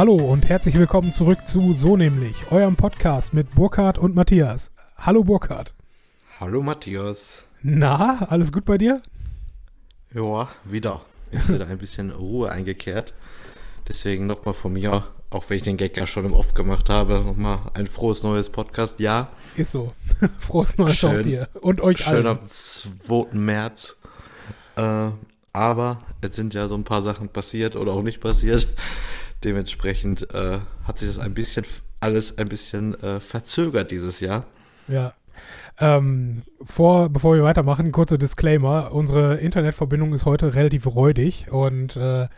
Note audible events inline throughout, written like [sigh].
Hallo und herzlich willkommen zurück zu So nämlich, eurem Podcast mit Burkhard und Matthias. Hallo Burkhard. Hallo Matthias. Na, alles gut bei dir? Ja, wieder. Ist wieder ein bisschen Ruhe eingekehrt. Deswegen nochmal von mir, auch wenn ich den Gag ja schon im Off gemacht habe, nochmal ein frohes neues Podcast. Ja. Ist so. [laughs] Frohes neues Schön. auch dir und euch Schön allen. am 2. März. Äh, aber es sind ja so ein paar Sachen passiert oder auch nicht passiert. Dementsprechend äh, hat sich das ein bisschen alles ein bisschen äh, verzögert dieses Jahr. Ja. Ähm, vor, bevor wir weitermachen, kurzer Disclaimer. Unsere Internetverbindung ist heute relativ räudig und äh,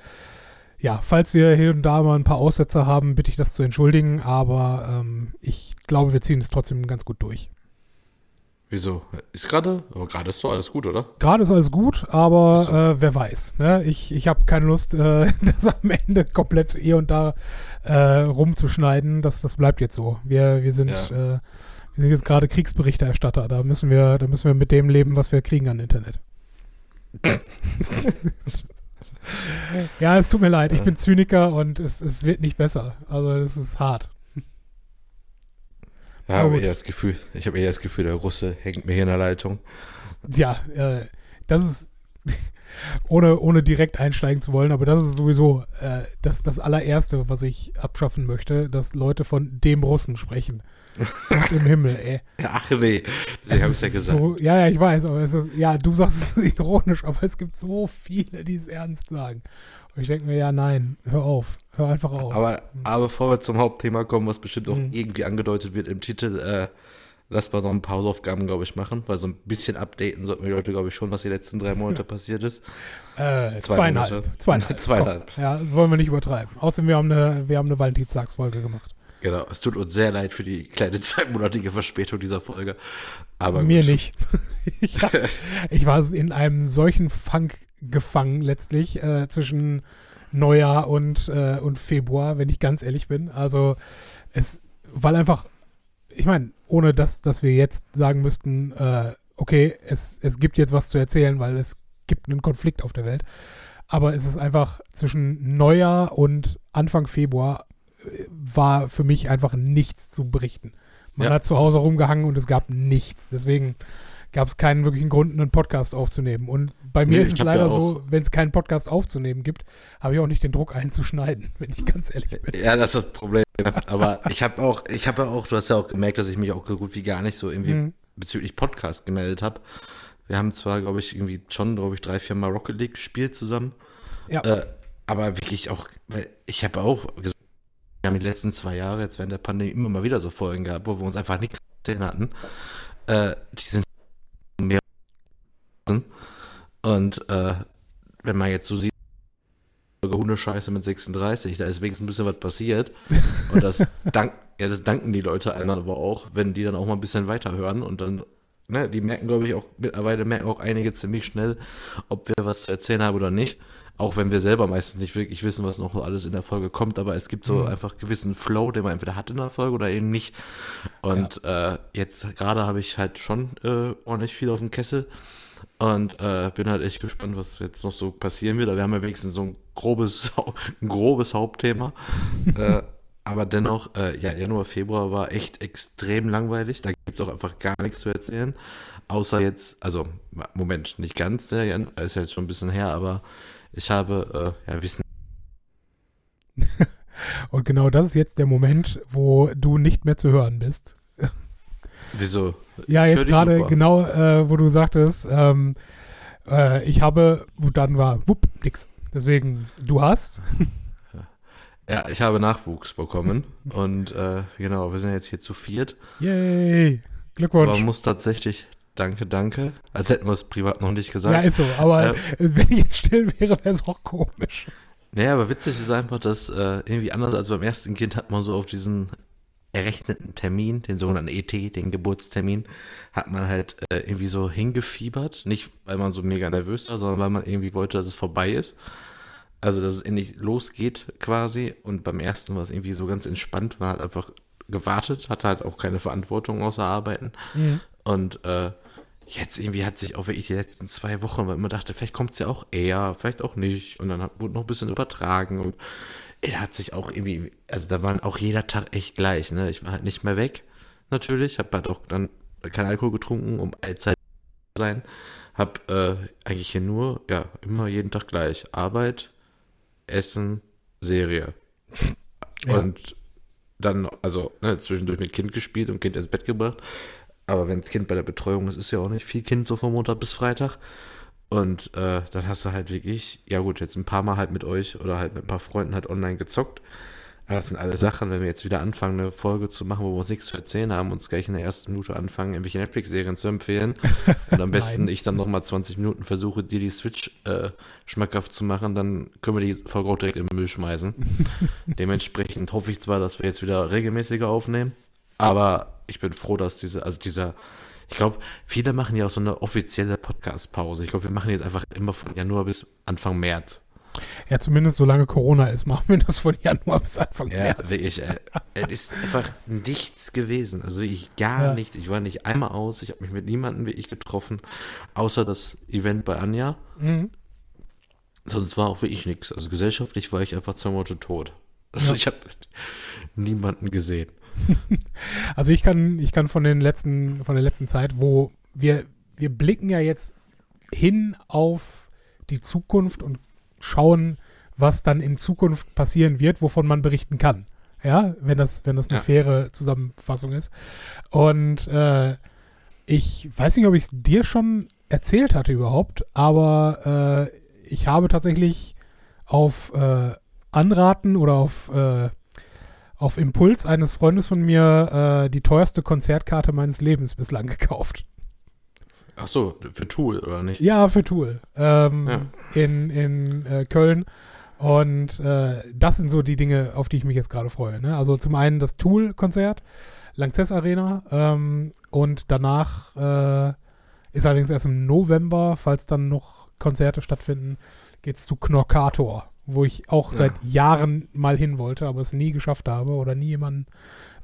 ja, falls wir hier und da mal ein paar Aussetzer haben, bitte ich das zu entschuldigen, aber ähm, ich glaube, wir ziehen es trotzdem ganz gut durch. Wieso? Ist gerade? Aber gerade ist doch alles gut, oder? Gerade ist alles gut, aber so. äh, wer weiß. Ne? Ich, ich habe keine Lust, äh, [laughs] das am Ende komplett hier und da äh, rumzuschneiden. Das, das bleibt jetzt so. Wir, wir, sind, Ja. äh, wir sind jetzt gerade Kriegsberichterstatter. Da müssen, wir, da müssen wir mit dem leben, was wir kriegen an Internet. [laughs] ja, es tut mir leid. Ich bin Zyniker und es, es wird nicht besser. Also es ist hart. Ja, gut. eher das Gefühl, ich habe eher das Gefühl, der Russe hängt mir hier in der Leitung. Ja, äh, das ist, [laughs] ohne, ohne direkt einsteigen zu wollen, aber das ist sowieso äh, das, das allererste, was ich abschaffen möchte, dass Leute von dem Russen sprechen. Im Himmel, ey. [laughs] Ach nee, Es ich habe es ja gesagt. So, ja, ja, ich weiß, aber es ist, ja, du sagst es [laughs] ironisch, aber es gibt so viele, die es ernst sagen. Und ich denke mir, ja, nein, hör auf, hör einfach auf. Aber, aber bevor wir zum Hauptthema kommen, was bestimmt auch Mhm. irgendwie angedeutet wird im Titel, äh, lass mal noch ein paar Hausaufgaben, glaube ich, machen, weil so ein bisschen updaten sollten wir die Leute, glaube ich, schon, was die letzten drei Monate [laughs] passiert ist. äh, zwei zweieinhalb. Monate. Zweieinhalb. [laughs] Zweieinhalb. Komm, ja, wollen wir nicht übertreiben. Außerdem, wir haben eine, wir haben eine Valentinstagsfolge gemacht. Genau, es tut uns sehr leid für die kleine [laughs] zweimonatige Verspätung dieser Folge. Aber Mir gut. nicht. ich, hab, ich war in einem solchen Funk gefangen letztlich äh, zwischen Neujahr und, äh, und Februar, wenn ich ganz ehrlich bin. Also es, weil einfach, ich meine, ohne dass, dass wir jetzt sagen müssten, äh, okay, es, es gibt jetzt was zu erzählen, weil es gibt einen Konflikt auf der Welt. Aber es ist einfach zwischen Neujahr und Anfang Februar äh, war für mich einfach nichts zu berichten. Man Ja, hat zu Hause rumgehangen und es gab nichts. Deswegen gab es keinen wirklichen Grund, einen Podcast aufzunehmen. Und bei mir Nee, ist es leider so, wenn es keinen Podcast aufzunehmen gibt, habe ich auch nicht den Druck einzuschneiden, [laughs] wenn ich ganz ehrlich bin. Ja, das ist das Problem. Aber ich habe auch, ich habe ja auch, du hast ja auch gemerkt, dass ich mich auch so gut wie gar nicht so irgendwie Mhm. bezüglich Podcast gemeldet habe. Wir haben zwar, glaube ich, irgendwie schon, glaube ich, drei, vier Mal Rocket League gespielt zusammen. Ja. Äh, aber wirklich auch, weil ich habe auch gesagt, wir haben die letzten zwei Jahre jetzt während der Pandemie immer mal wieder so Folgen gehabt, wo wir uns einfach nichts zu erzählen hatten. Äh, die sind und äh, wenn man jetzt so sieht, Hundescheiße mit 36, da ist wenigstens ein bisschen was passiert. Und das, [laughs] dank, ja, das danken die Leute einem dann aber auch, wenn die dann auch mal ein bisschen weiterhören und dann, ne, die merken, glaube ich, auch mittlerweile merken auch einige ziemlich schnell, ob wir was zu erzählen haben oder nicht. Auch wenn wir selber meistens nicht wirklich wissen, was noch alles in der Folge kommt, aber es gibt so Mhm. einfach gewissen Flow, den man entweder hat in der Folge oder eben nicht. Und äh, jetzt gerade habe ich halt schon äh, ordentlich viel auf dem Kessel. Und äh, bin halt echt gespannt, was jetzt noch so passieren wird. Aber wir haben ja wenigstens so ein grobes, [laughs] ein grobes Hauptthema. [laughs] äh, aber dennoch, äh, ja, Januar, Februar war echt extrem langweilig. Da gibt es auch einfach gar nichts zu erzählen. Außer jetzt, also, Moment, nicht ganz, der Jan, ist ja jetzt schon ein bisschen her, aber ich habe, äh, ja, Wissen. [laughs] Und genau das ist jetzt der Moment, wo du nicht mehr zu hören bist. Wieso? Ja, Ich jetzt gerade genau, äh, wo du sagtest, ähm, äh, ich habe, dann war, wupp, nix. Deswegen, du hast. [laughs] Ja, ich habe Nachwuchs bekommen. und äh, genau, wir sind jetzt hier zu viert. Yay! Glückwunsch. man muss tatsächlich, danke, danke, als hätten wir es privat noch nicht gesagt. Ja, ist so. Aber Äh, wenn ich jetzt still wäre, wäre es auch komisch. Naja, aber witzig ist einfach, dass äh, irgendwie anders als beim ersten Kind hat man so auf diesen errechneten Termin, den sogenannten ET, den Geburtstermin, hat man halt äh, irgendwie so hingefiebert. Nicht, weil man so mega nervös war, sondern weil man irgendwie wollte, dass es vorbei ist. Also, dass es endlich losgeht quasi. Und beim ersten war es irgendwie so ganz entspannt. Man hat einfach gewartet, hatte halt auch keine Verantwortung außer Arbeiten. Mhm. Und äh, jetzt irgendwie hat sich auch wirklich die letzten zwei Wochen, weil man dachte, vielleicht kommt es ja auch eher, vielleicht auch nicht. Und dann wurde noch ein bisschen übertragen und er hat sich auch irgendwie, also da waren auch jeder Tag echt gleich, ne? Ich war halt nicht mehr weg, natürlich. Hab halt auch dann kein Alkohol getrunken, um allzeit zu sein. Hab äh, eigentlich hier nur, ja, immer jeden Tag gleich. Arbeit, Essen, Serie. [laughs] Ja. Und dann, also ne, zwischendurch mit Kind gespielt und Kind ins Bett gebracht. Aber wenn das Kind bei der Betreuung ist, ist ja auch nicht viel Kind so von Montag bis Freitag. Und äh, dann hast du halt wirklich, ja gut, jetzt ein paar Mal halt mit euch oder halt mit ein paar Freunden halt online gezockt. Aber das sind alle Sachen, wenn wir jetzt wieder anfangen, eine Folge zu machen, wo wir uns nichts zu erzählen haben, uns gleich in der ersten Minute anfangen, irgendwelche Netflix-Serien zu empfehlen. [laughs] Und am besten ich dann nochmal 20 Minuten versuche, dir die Switch äh, schmackhaft zu machen, dann können wir die Folge auch direkt im Müll schmeißen. [laughs] Dementsprechend hoffe ich zwar, dass wir jetzt wieder regelmäßiger aufnehmen, aber ich bin froh, dass diese, also dieser, ich glaube, viele machen ja auch so eine offizielle Podcast-Pause. Ich glaube, wir machen jetzt einfach immer von Januar bis Anfang März. Ja, zumindest solange Corona ist, machen wir das von Januar bis Anfang Ja, März. wirklich. Äh, es ist einfach nichts gewesen. Also ich gar Ja. nichts. Ich war nicht einmal aus. Ich habe mich mit niemandem wirklich getroffen, außer das Event bei Anja. Mhm. Sonst war auch wirklich nichts. Also gesellschaftlich war ich einfach zwei Monate tot. Also Ja. ich habe niemanden gesehen. [laughs] Also ich kann, ich kann von den letzten, von der letzten Zeit, wo wir, wir blicken ja jetzt hin auf die Zukunft und schauen, was dann in Zukunft passieren wird, wovon man berichten kann. Ja, wenn das, wenn das eine Ja. faire Zusammenfassung ist. Und äh, ich weiß nicht, ob ich es dir schon erzählt hatte überhaupt, aber äh, ich habe tatsächlich auf äh, Anraten oder auf äh, auf Impuls eines Freundes von mir äh, die teuerste Konzertkarte meines Lebens bislang gekauft. Ach so, für Tool oder nicht? Ja, für Tool. Ähm, Ja. In, in äh, Köln. Und äh, das sind so die Dinge, auf die ich mich jetzt gerade freue. Ne? Also zum einen das Tool-Konzert, Lanxess Arena. Ähm, und danach äh, ist allerdings erst im November, falls dann noch Konzerte stattfinden, geht es zu Knorkator, wo ich auch Ja. seit Jahren mal hin wollte, aber es nie geschafft habe oder nie jemanden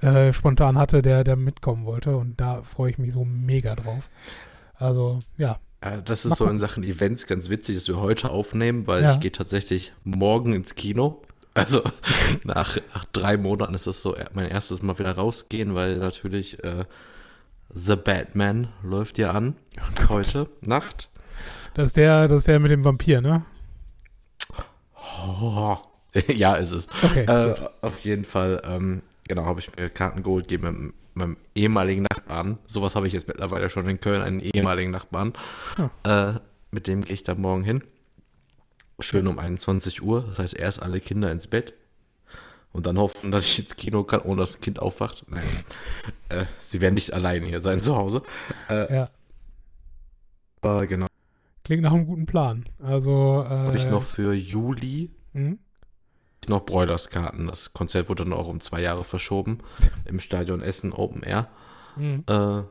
äh, spontan hatte, der, der mitkommen wollte. Und da freue ich mich so mega drauf. Also, ja. Äh, Das Mach ist so mal. in Sachen Events ganz witzig, dass wir heute aufnehmen, weil Ja. ich gehe tatsächlich morgen ins Kino. Also [laughs] nach, nach drei Monaten ist das so mein erstes Mal wieder rausgehen, weil natürlich äh, The Batman läuft ja an heute Nacht. Das ist der, das ist der mit dem Vampir, ne? Oh. [laughs] ja, ist es. Okay. Äh, auf jeden Fall, ähm, genau, habe ich mir Karten geholt, gehe mit meinem- ehemaligen Nachbarn. Sowas habe ich jetzt mittlerweile schon in Köln, einen ehemaligen Nachbarn. Äh, mit dem gehe ich da morgen hin. Schön um 21 Uhr. Das heißt, erst alle Kinder ins Bett. Und dann hoffen, dass ich ins Kino kann, ohne dass das Kind aufwacht. Nein. äh, sie werden nicht alleine hier sein zu Hause. Äh, Ja, aber genau. Klingt nach einem guten Plan. Also, äh, Habe ich noch für Juli hm? noch Broilers-Karten. Das Konzert wurde dann auch um zwei Jahre verschoben. [laughs] Im Stadion Essen Open Air. Hm. Äh,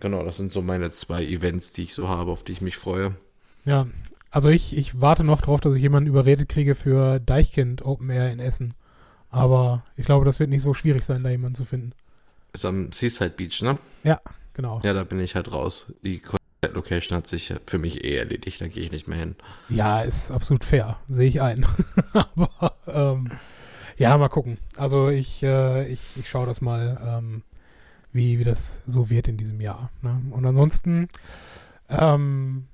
genau, das sind so meine zwei Events, die ich so habe, auf die ich mich freue. Ja, also ich, ich warte noch drauf, dass ich jemanden überredet kriege für Deichkind Open Air in Essen. Aber ich glaube, das wird nicht so schwierig sein, da jemanden zu finden. Ist am Seaside Beach, ne? Genau. Ja, da bin ich halt raus. Die Konzertlocation hat sich für mich eh erledigt, da gehe ich nicht mehr hin. Ja, ist absolut fair, sehe ich ein. [laughs] Aber ähm, ja, mal gucken. Also ich, äh, ich, ich schaue das mal, ähm, wie, wie das so wird in diesem Jahr. Ne? Und ansonsten, ähm,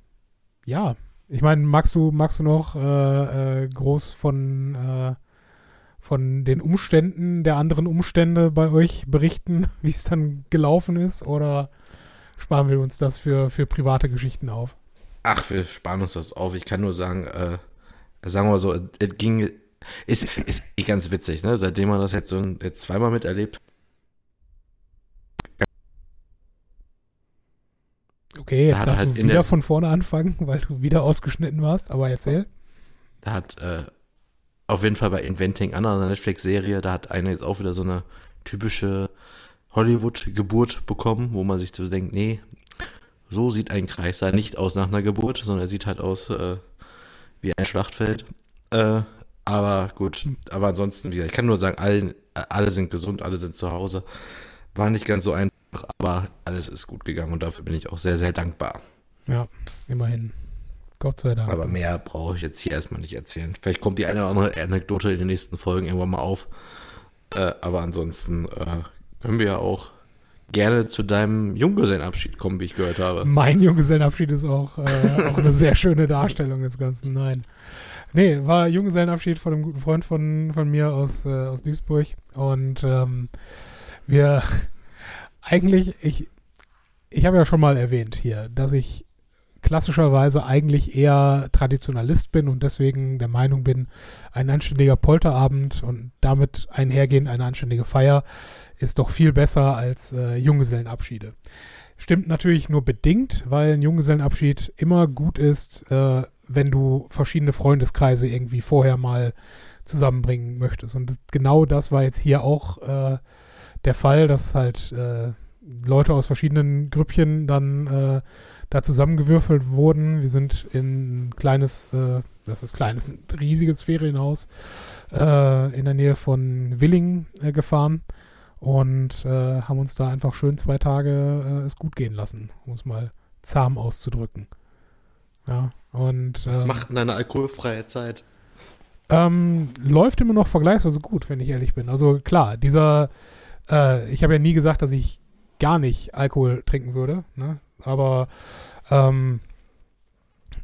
ja, ich meine, magst du, magst du noch äh, äh, groß von, äh, von den Umständen der anderen Umstände bei euch berichten, [laughs] wie es dann gelaufen ist? Oder sparen wir uns das für, für private Geschichten auf? Ach, wir sparen uns das auf. Ich kann nur sagen, äh, sagen wir mal so, es ging, ist, ist eh ganz witzig, ne? Seitdem man das jetzt so jetzt zweimal miterlebt, Okay, jetzt Da darfst halt du wieder der- von vorne anfangen, [laughs] weil du wieder ausgeschnitten warst, aber erzähl. da hat äh, auf jeden Fall bei Inventing Anna, einer Netflix-Serie, da hat eine jetzt auch wieder so eine typische Hollywood-Geburt bekommen, wo man sich so denkt, nee, so sieht ein Kreißsaal nicht aus nach einer Geburt, sondern er sieht halt aus äh, wie ein Schlachtfeld. Äh, aber gut, aber ansonsten, wie gesagt, ich kann nur sagen, allen, alle sind gesund, alle sind zu Hause. War nicht ganz so einfach. aber alles ist gut gegangen und dafür bin ich auch sehr, sehr dankbar. Ja, immerhin. Gott sei Dank. Aber mehr brauche ich jetzt hier erstmal nicht erzählen. Vielleicht kommt die eine oder andere Anekdote in den nächsten Folgen irgendwann mal auf. Äh, aber ansonsten äh, können wir ja auch gerne zu deinem Junggesellenabschied kommen, wie ich gehört habe. Mein Junggesellenabschied ist auch, äh, auch eine sehr schöne Darstellung des Ganzen. Nein. Nee, war Junggesellenabschied von einem guten Freund von, von mir aus, äh, aus Duisburg. Und ähm, wir [laughs] eigentlich, ich, ich habe ja schon mal erwähnt hier, dass ich klassischerweise eigentlich eher Traditionalist bin und deswegen der Meinung bin, ein anständiger Polterabend und damit einhergehend eine anständige Feier ist doch viel besser als äh, Junggesellenabschiede. Stimmt natürlich nur bedingt, weil ein Junggesellenabschied immer gut ist, äh, wenn du verschiedene Freundeskreise irgendwie vorher mal zusammenbringen möchtest. Und genau das war jetzt hier auch äh, der Fall, dass halt äh, Leute aus verschiedenen Grüppchen dann äh, da zusammengewürfelt wurden. Wir sind in ein kleines, äh, das ist kleines, ein riesiges Ferienhaus äh, in der Nähe von Willingen äh, gefahren und äh, haben uns da einfach schön zwei Tage äh, es gut gehen lassen, um es mal zahm auszudrücken. Ja, und. Was ähm, macht denn deine alkoholfreie Zeit? Ähm, läuft immer noch vergleichsweise gut, wenn ich ehrlich bin. Also klar, dieser, äh, ich habe ja nie gesagt, dass ich gar nicht Alkohol trinken würde, ne? aber ähm,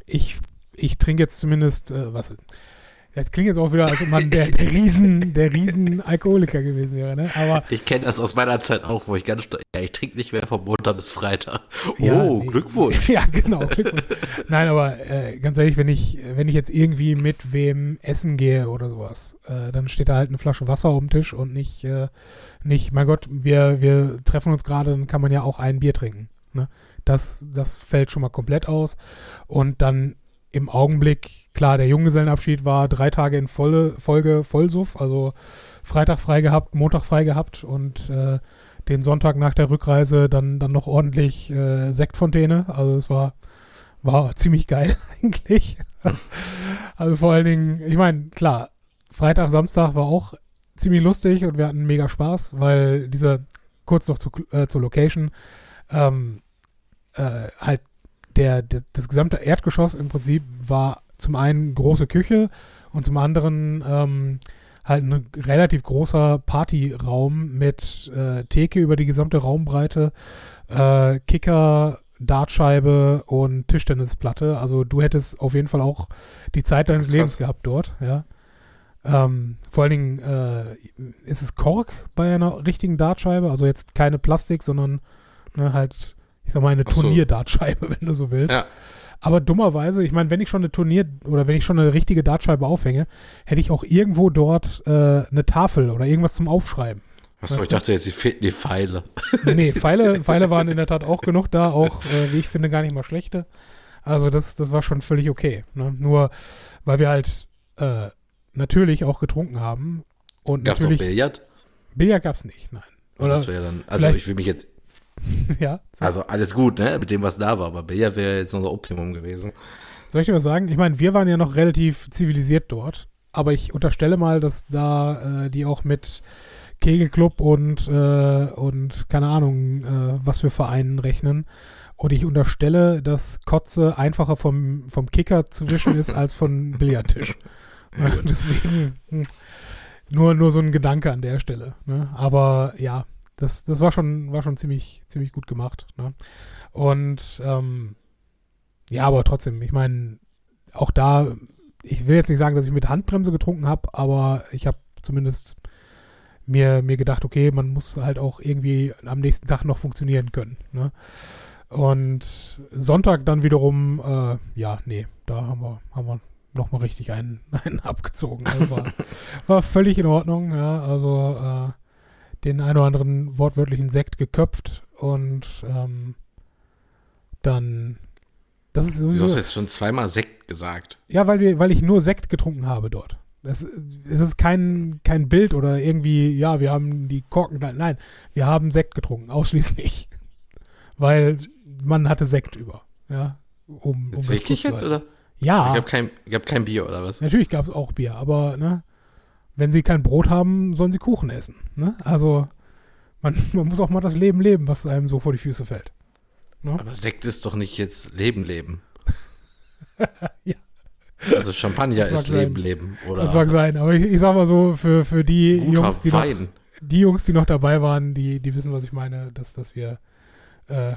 ich, ich trinke jetzt zumindest, äh, was, das klingt jetzt auch wieder, als ob man der, der Riesen, der Riesen Alkoholiker gewesen wäre, ne? Aber Ich kenne das aus meiner Zeit auch, wo ich ganz stolz, ja, ich trinke nicht mehr vom Montag bis Freitag. Ja, oh, nee. Glückwunsch. [laughs] Ja, genau, Glückwunsch. Nein, aber äh, ganz ehrlich, wenn ich, wenn ich jetzt irgendwie mit wem essen gehe oder sowas, äh, dann steht da halt eine Flasche Wasser auf dem Tisch und nicht, äh, nicht, mein Gott, wir, wir treffen uns gerade, dann kann man ja auch ein Bier trinken. Ne? Das, das fällt schon mal komplett aus. Und dann im Augenblick, klar, der Junggesellenabschied war drei Tage in volle, Folge Vollsuff, also Freitag frei gehabt, Montag frei gehabt und äh, den Sonntag nach der Rückreise dann, dann noch ordentlich äh, Sektfontäne. Also es war, war ziemlich geil [laughs] eigentlich. also vor allen Dingen, ich meine, klar, Freitag, Samstag war auch ziemlich lustig und wir hatten mega Spaß, weil diese, kurz noch zu, äh, zur Location, ähm, äh, halt der, der, das gesamte Erdgeschoss im Prinzip war zum einen große Küche und zum anderen ähm, halt ein relativ großer Partyraum mit äh, Theke über die gesamte Raumbreite, äh, Kicker, Dartscheibe und Tischtennisplatte. Also du hättest auf jeden Fall auch die Zeit deines Krass. Lebens gehabt dort, ja. Ähm, vor allen Dingen äh, ist es Kork bei einer richtigen Dartscheibe, also jetzt keine Plastik, sondern ne, halt, ich sag mal, eine so. Turnierdartscheibe, [laughs] wenn du so willst. Ja. Aber dummerweise, ich meine, wenn ich schon eine Turnier- oder wenn ich schon eine richtige Dartscheibe aufhänge, hätte ich auch irgendwo dort äh, eine Tafel oder irgendwas zum Aufschreiben. Achso, ich dachte jetzt, die fehlten die Pfeile. Nee, [laughs] Pfeile, Pfeile waren in der Tat auch genug da, auch, äh, wie ich finde, gar nicht mal schlechte. Also das, das war schon völlig okay. Ne? Nur, weil wir halt äh, natürlich auch getrunken haben. Und Gab's noch natürlich, Billard? Billard gab es nicht, nein. Oder, das wäre dann, also ich will mich jetzt, [laughs] ja. So. also alles gut, ne, mit dem, was da war, aber Billard wäre jetzt unser Optimum gewesen. Soll ich dir was sagen? Ich meine, wir waren ja noch relativ zivilisiert dort, aber ich unterstelle mal, dass da äh, die auch mit Kegelclub und, äh, und keine Ahnung, äh, was für Vereinen rechnen. Und ich unterstelle, dass Kotze einfacher vom, vom Kicker zu wischen ist [laughs] als von Billardtisch. [laughs] Deswegen hm, nur, nur so ein Gedanke an der Stelle. Ne? Aber ja, das, das war schon, war schon ziemlich, ziemlich gut gemacht. Ne? Und ähm, ja, aber trotzdem, ich meine, auch da, ich will jetzt nicht sagen, dass ich mit Handbremse getrunken habe, aber ich habe zumindest mir, mir gedacht, okay, man muss halt auch irgendwie am nächsten Tag noch funktionieren können. Ne? Und Sonntag dann wiederum, äh, ja, nee, da haben wir, haben wir nochmal richtig einen, [laughs] einen abgezogen. Also war, [laughs] war völlig in Ordnung, ja, also äh, den ein oder anderen wortwörtlichen Sekt geköpft und ähm, dann das ist Du sowieso, hast jetzt schon zweimal Sekt gesagt. ja, weil, wir, weil ich nur Sekt getrunken habe dort. Das, es ist kein, kein Bild oder irgendwie, ja, wir haben die Korken, nein, wir haben Sekt getrunken, ausschließlich. [laughs] Weil man hatte Sekt über, ja. Um, um Jetzt wirklich jetzt, oder? Ja, Ich habe kein, hab kein Bier, oder was? natürlich gab es auch Bier, aber, ne, wenn sie kein Brot haben, sollen sie Kuchen essen, ne? Also, Man, [laughs] man muss auch mal das Leben leben, was einem so vor die Füße fällt. Ne? Aber Sekt ist doch nicht jetzt Leben, Leben. [laughs] Ja. Also Champagner ist Leben, sein. Leben. Oder Das mag sein, aber ich, ich sag mal so, für, für die guter Jungs, die noch, die Jungs, die noch dabei waren, die, die wissen, was ich meine, dass, dass wir äh,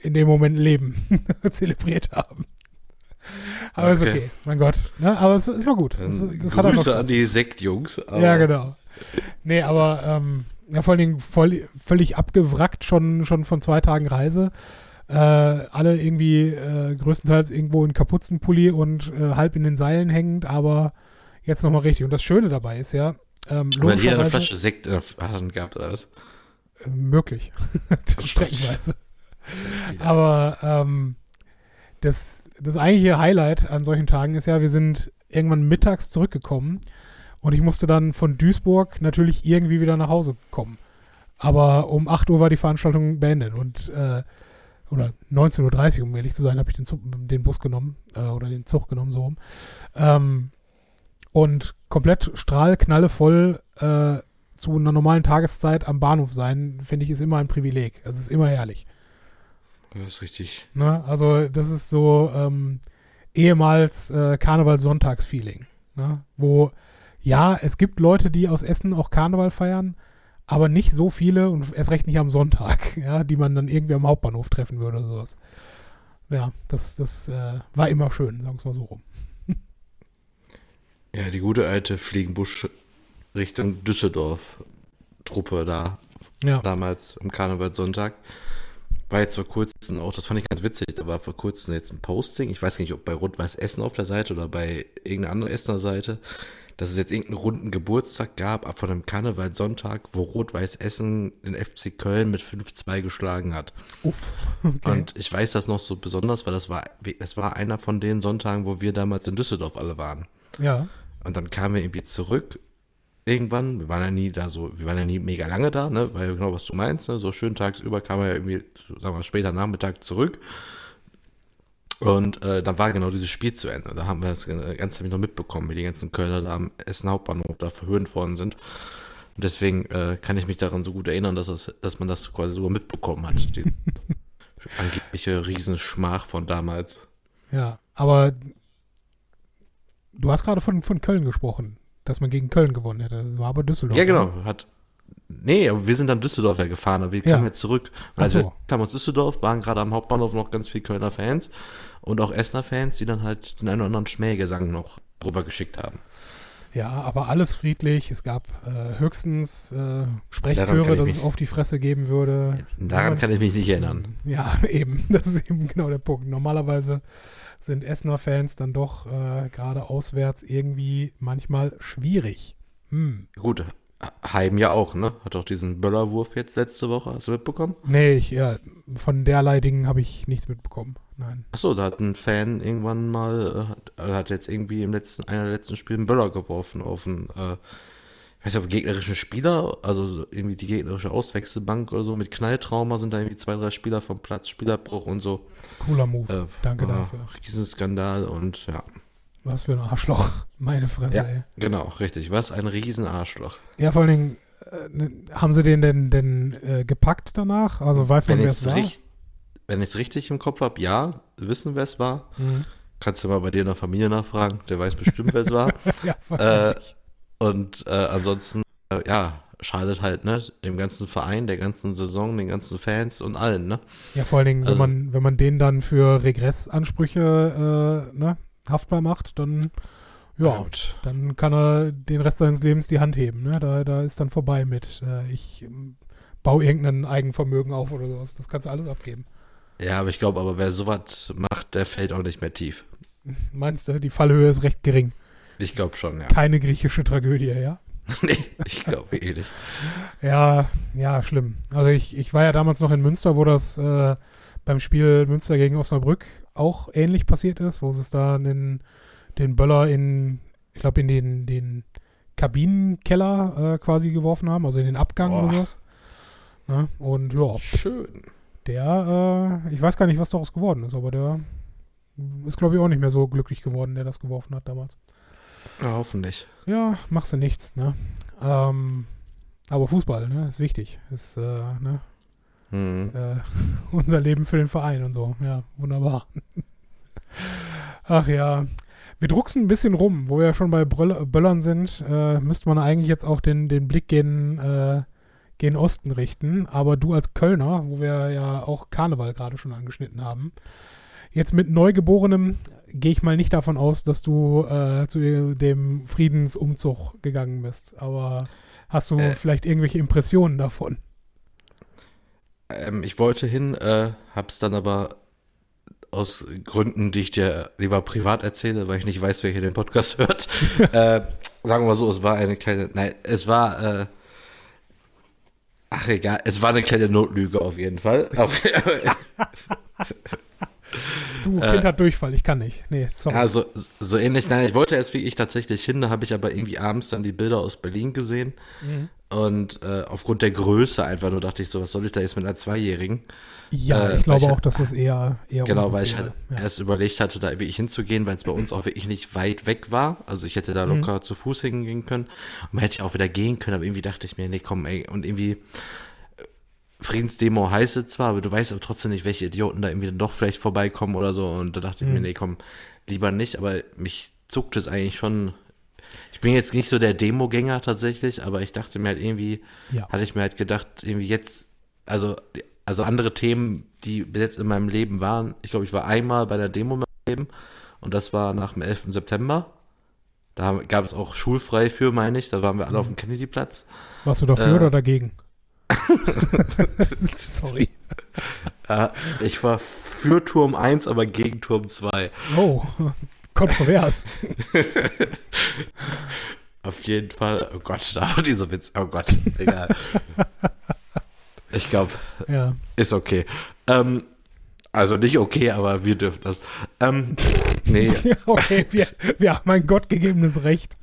in dem Moment Leben [laughs] zelebriert haben. [laughs] Aber ist Okay. okay, mein Gott. Ne? Aber es, es war gut. Das noch Grüße an die Sektjungs. Ja, genau. Nee, aber ähm, ja, vor allen Dingen voll, völlig abgewrackt schon, schon von zwei Tagen Reise. Äh, alle irgendwie äh, größtenteils irgendwo in Kapuzenpulli und äh, halb in den Seilen hängend, aber jetzt nochmal richtig. Und das Schöne dabei ist ja, ähm, Weil jeder eine Flasche Sekt in der gehabt oder was? äh, möglich. [laughs] Streckenweise. Aber ähm, das, das eigentliche Highlight an solchen Tagen ist ja, wir sind irgendwann mittags zurückgekommen und ich musste dann von Duisburg natürlich irgendwie wieder nach Hause kommen. Aber um 8 Uhr war die Veranstaltung beendet und äh, oder 19.30 Uhr, um ehrlich zu sein, habe ich den, den Bus genommen äh, oder den Zug genommen, so rum. Ähm, und komplett strahlknallevoll äh, zu einer normalen Tageszeit am Bahnhof sein, finde ich, ist immer ein Privileg. Es ist immer herrlich. Das ist richtig. Ne? Also das ist so ähm, ehemals äh, Karneval-Sonntags-Feeling. Ne? Wo, ja, es gibt Leute, die aus Essen auch Karneval feiern, aber nicht so viele und erst recht nicht am Sonntag, [laughs] ja, die man dann irgendwie am Hauptbahnhof treffen würde oder sowas. Ja, das, das äh, war immer schön, sagen wir es mal so rum. Ja, die gute alte Fliegenbusch Richtung Düsseldorf Truppe da Ja, damals am Karnevalssonntag. War jetzt vor kurzem auch, das fand ich ganz witzig, da war vor kurzem jetzt ein Posting, ich weiß nicht, ob bei Rot-Weiß Essen auf der Seite oder bei irgendeiner anderen Essener Seite, dass es jetzt irgendeinen runden Geburtstag gab ab von einem Karnevalssonntag, wo Rot-Weiß Essen den FC Köln mit 5-2 geschlagen hat. uff. Okay. Und ich weiß das noch so besonders, weil das war, das war einer von den Sonntagen, wo wir damals in Düsseldorf alle waren. ja, Und dann kamen wir irgendwie zurück. Irgendwann, wir waren ja nie da so, wir waren ja nie mega lange da, ne, weil genau was du meinst, ne, so schön tagsüber kamen wir ja irgendwie, sagen wir später Nachmittag zurück. Und äh, dann war genau dieses Spiel zu Ende. Da haben wir das Ganze noch mitbekommen, wie die ganzen Kölner da am Essen Hauptbahnhof da verhöhnt worden sind. Und deswegen äh, kann ich mich daran so gut erinnern, dass, das, dass man das quasi sogar mitbekommen hat. Die [laughs] angebliche Riesenschmach von damals. ja. Aber du hast gerade von, von Köln gesprochen, dass man gegen Köln gewonnen hätte. Das war aber Düsseldorf. Ja, genau. Hat, nee, aber wir sind dann Düsseldorf ja gefahren, aber wir Ja. kamen jetzt zurück. Und Ach als so. wir kamen aus Düsseldorf, waren gerade am Hauptbahnhof noch ganz viele Kölner Fans und auch Essener Fans, die dann halt den einen oder anderen Schmähgesang noch rüber geschickt haben. Ja, aber alles friedlich. Es gab äh, höchstens äh, Sprechchöre, dass es auf die Fresse geben würde. Daran Ja, kann ich mich nicht erinnern. Ja, [laughs] eben. Das ist eben genau der Punkt. Normalerweise sind Essener Fans dann doch äh, gerade auswärts irgendwie manchmal schwierig. Hm. Gut, Heim ja auch, ne? Hat auch diesen Böllerwurf jetzt letzte Woche, hast du mitbekommen? Nee, ich, ja, von derlei Dingen habe ich nichts mitbekommen. Nein. Achso, da hat ein Fan irgendwann mal, äh, hat, hat jetzt irgendwie im letzten, einer der letzten Spiele einen Böller geworfen auf einen, äh, ich weiß nicht, ob gegnerischen Spieler, also so irgendwie die gegnerische Auswechselbank oder so, mit Knalltrauma sind da irgendwie zwei, drei Spieler vom Platz, Spielerbruch und so. Cooler Move. Äh, Danke dafür. Riesenskandal und ja, Was für ein Arschloch. [laughs] Meine Fresse, Ja. ey. genau, richtig. Was ein Riesenarschloch. Ja, vor allen Dingen, äh, haben sie den denn, denn äh, gepackt danach? Also weiß man, Wenn wer ich es es war? richt, wenn ich's richtig im Kopf habe, ja, wissen, wer es war. Mhm. Kannst du mal bei dir in der Familie nachfragen, der weiß bestimmt, wer es war. [laughs] Ja, Äh. Und äh, ansonsten, äh, ja, schadet halt, ne, dem ganzen Verein, der ganzen Saison, den ganzen Fans und allen, ne? Ja, vor allen Dingen, wenn Also- man, wenn man den dann für Regressansprüche äh, ne, haftbar macht, dann ja, Und, dann kann er den Rest seines Lebens die Hand heben. Ne? Da, da ist dann vorbei mit, äh, ich ähm, baue irgendein Eigenvermögen auf oder sowas. Das kannst du alles abgeben. ja, aber ich glaube, aber wer sowas macht, der fällt auch nicht mehr tief. Meinst du, die Fallhöhe ist recht gering. Ich glaube schon, ja. Keine griechische Tragödie, ja? [laughs] nee, ich glaube eh nicht. [laughs] Ja, ja, schlimm. Also ich, ich war ja damals noch in Münster, wo das äh, beim Spiel Münster gegen Osnabrück auch ähnlich passiert ist, wo sie es da den, den Böller in, ich glaube, in den, den Kabinenkeller äh, quasi geworfen haben, also in den Abgang Boah. oder sowas. Ne? Und ja, Schön. der, äh, ich weiß gar nicht, was daraus geworden ist, aber der ist, glaube ich, auch nicht mehr so glücklich geworden, der das geworfen hat damals. Ja, hoffentlich. Ja, machst du nichts, ne? Ähm, Aber Fußball, ne, ist wichtig. Ist, äh, ne, Mhm. äh, [laughs] unser Leben für den Verein und so. Ja, wunderbar. Ach ja. Wir drucksen ein bisschen rum, wo wir schon bei Bröll Böllern sind, äh, müsste man eigentlich jetzt auch den, den Blick gen, äh, gen Osten richten. Aber du als Kölner, wo wir ja auch Karneval gerade schon angeschnitten haben, jetzt mit Neugeborenem gehe ich mal nicht davon aus, dass du äh, zu dem Friedensumzug gegangen bist. Aber hast du Äh. vielleicht irgendwelche Impressionen davon? Ähm, ich wollte hin, äh, hab's dann aber aus Gründen, die ich dir lieber privat erzähle, weil ich nicht weiß, wer hier den Podcast [laughs] hört. [laughs] äh, sagen wir mal so, es war eine kleine, nein, es war, äh, ach egal, es war eine kleine Notlüge auf jeden Fall. Auf, [laughs] Du, Kind hat Durchfall, ich kann nicht. Nee, sorry. also so ähnlich, nein, ich wollte erst wirklich tatsächlich hin, da habe ich aber irgendwie abends dann die Bilder aus Berlin gesehen Mhm. und äh, aufgrund der Größe einfach nur dachte ich so, was soll ich da jetzt mit einer Zweijährigen? ja, äh, ich glaube ich- auch, dass das eher, eher Genau, weil ich halt ja. erst überlegt hatte, da wirklich hinzugehen, weil es bei uns auch wirklich nicht weit weg war. Also ich hätte da locker zu Fuß hingehen können. Und man hätte auch wieder gehen können, aber irgendwie dachte ich mir, nee, komm, ey, und irgendwie äh, Friedensdemo heißt es zwar, aber du weißt aber trotzdem nicht, welche Idioten da irgendwie dann doch vielleicht vorbeikommen oder so. Und da dachte ich mir, nee, komm, lieber nicht, aber mich zuckt es eigentlich schon. Ich bin jetzt nicht so der Demogänger tatsächlich, aber ich dachte mir halt irgendwie, Ja. hatte ich mir halt gedacht, irgendwie jetzt, also, also andere Themen, die bis jetzt in meinem Leben waren, ich glaube, ich war einmal bei der Demo in meinem Leben und das war nach dem 11. September. Da gab es auch schulfrei für, meine ich, da waren wir alle auf dem Kennedy-Platz. Warst du dafür äh, oder dagegen? [laughs] Sorry. Äh, ich war für Turm 1, aber gegen Turm 2. Oh, kontrovers. Auf jeden Fall, oh Gott, da war dieser Witz, oh Gott, egal. [laughs] Ich glaube, ja. ist okay. Ähm, also nicht okay, aber wir dürfen das. Ähm, nee, [laughs] okay, wir, wir haben ein gottgegebenes Recht.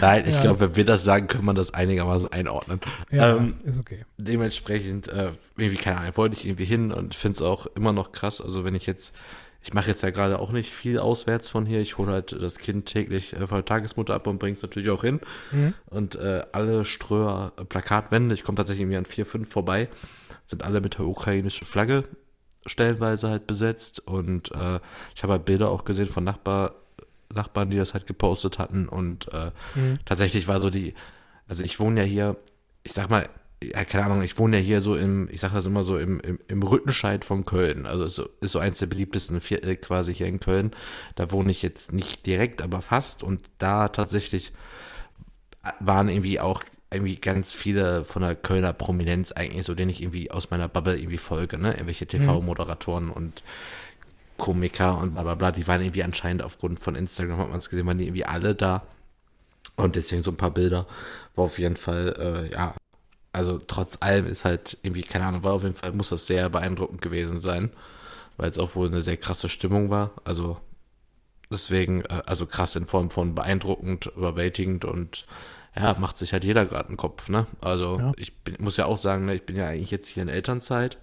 nein, ich Ja. glaube, wenn wir das sagen, kann man das einigermaßen einordnen. Ja, Ähm, ist okay. dementsprechend, äh, irgendwie, keine Ahnung, wollte ich irgendwie hin und finde es auch immer noch krass. Also wenn ich jetzt, ich mache jetzt ja gerade auch nicht viel auswärts von hier. Ich hole halt das Kind täglich äh, von der Tagesmutter ab und bringe es natürlich auch hin. Mhm. Und äh, alle Ströer äh, Plakatwände, ich komme tatsächlich irgendwie an vier, fünf vorbei, sind alle mit der ukrainischen Flagge stellenweise halt besetzt. Und äh, ich habe halt Bilder auch gesehen von Nachbar, Nachbarn, die das halt gepostet hatten. Und äh, Mhm. tatsächlich war so die, also ich wohne ja hier, ich sag mal, ja, keine Ahnung, ich wohne ja hier so im, ich sag das immer so, im, im, im Rüttenscheid von Köln. Also ist so, ist so eins der beliebtesten Viertel quasi hier in Köln. Da wohne ich jetzt nicht direkt, aber fast. Und da tatsächlich waren irgendwie auch irgendwie ganz viele von der Kölner Prominenz eigentlich, so denen ich irgendwie aus meiner Bubble irgendwie folge, ne? Irgendwelche TV-Moderatoren und Komiker und bla bla bla, die waren irgendwie anscheinend aufgrund von Instagram, hat man es gesehen, waren die irgendwie alle da. Und deswegen so ein paar Bilder. War auf jeden Fall, äh, ja, also trotz allem ist halt irgendwie, keine Ahnung, war auf jeden Fall, muss das sehr beeindruckend gewesen sein, weil es auch wohl eine sehr krasse Stimmung war. Also deswegen, äh, also krass in Form von beeindruckend, überwältigend und ja, macht sich halt jeder gerade einen Kopf, ne? Also Ja. ich bin, muss ja auch sagen, ne, ich bin ja eigentlich jetzt hier in Elternzeit.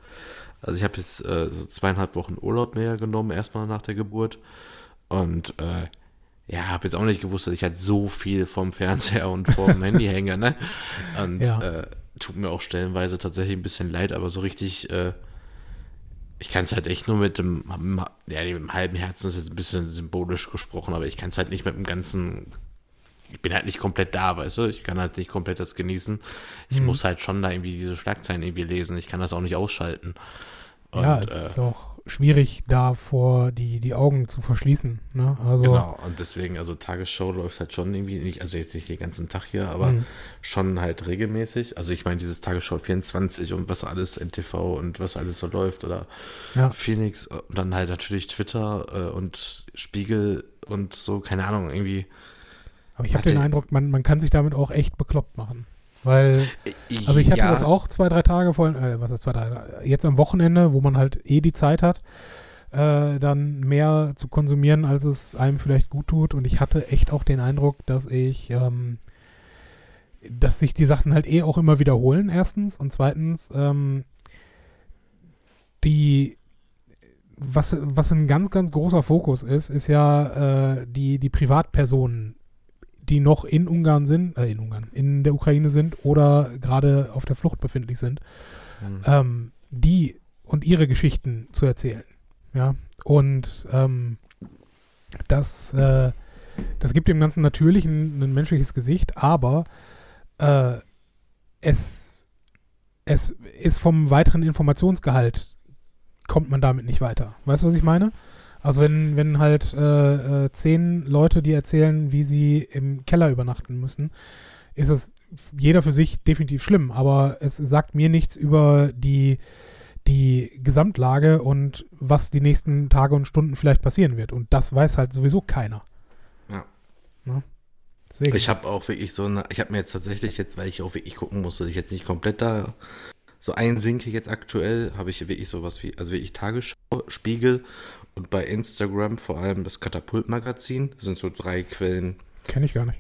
Also ich habe jetzt äh, so zweieinhalb Wochen Urlaub mehr genommen, erstmal nach der Geburt. Und äh, ja, habe jetzt auch nicht gewusst, dass ich halt so viel vom Fernseher und vom [laughs] Handy hänge, ne? Und Ja. äh, tut mir auch stellenweise tatsächlich ein bisschen leid, aber so richtig, äh, ich kann es halt echt nur mit dem, ja, mit dem halben Herzen ist jetzt ein bisschen symbolisch gesprochen, aber ich kann es halt nicht mit dem ganzen, ich bin halt nicht komplett da, weißt du, ich kann halt nicht komplett das genießen. Ich muss halt schon da irgendwie diese Schlagzeilen irgendwie lesen, ich kann das auch nicht ausschalten. Und, ja, es äh, ist auch schwierig, davor die, die Augen zu verschließen. Ne? Also, Genau, und deswegen, also Tagesschau läuft halt schon irgendwie nicht, also jetzt nicht den ganzen Tag hier, aber Mhm. schon halt regelmäßig. Also ich meine, dieses Tagesschau 24 und was alles NTV und was alles so läuft oder Ja. Phoenix und dann halt natürlich Twitter äh, und Spiegel und so, keine Ahnung, irgendwie. Aber ich habe den Eindruck, man, man kann sich damit auch echt bekloppt machen. Weil, also ich hatte ja, das auch zwei, drei Tage vor, äh, was ist zwei, drei, jetzt am Wochenende, wo man halt eh die Zeit hat, äh, dann mehr zu konsumieren, als es einem vielleicht gut tut. Und ich hatte echt auch den Eindruck, dass ich, ähm, dass sich die Sachen halt eh auch immer wiederholen, erstens. Und zweitens, ähm, die, was, was ein ganz, ganz großer Fokus ist, ist ja äh, die, die Privatpersonen, die noch in Ungarn sind, äh, in Ungarn, in der Ukraine sind oder gerade auf der Flucht befindlich sind, Mhm. ähm, die und ihre Geschichten zu erzählen. Ja, und ähm, das, äh, das gibt dem Ganzen natürlich ein, ein menschliches Gesicht, aber äh, es, es ist vom weiteren Informationsgehalt kommt man damit nicht weiter. Weißt du, was ich meine? Also wenn, wenn halt äh, äh, zehn Leute dir erzählen, wie sie im Keller übernachten müssen, ist es jeder für sich definitiv schlimm, aber es sagt mir nichts über die, die Gesamtlage und was die nächsten Tage und Stunden vielleicht passieren wird. Und das weiß halt sowieso keiner. Ja. Ne? Deswegen Ich habe auch wirklich so eine, ich habe mir jetzt tatsächlich jetzt, weil ich auch wirklich gucken musste, dass ich jetzt nicht komplett da so einsinke jetzt aktuell, habe ich wirklich sowas wie, also wirklich Tagesschau, Spiegel und bei Instagram vor allem das Katapult-Magazin. Das sind so drei Quellen. Kenn ich gar nicht.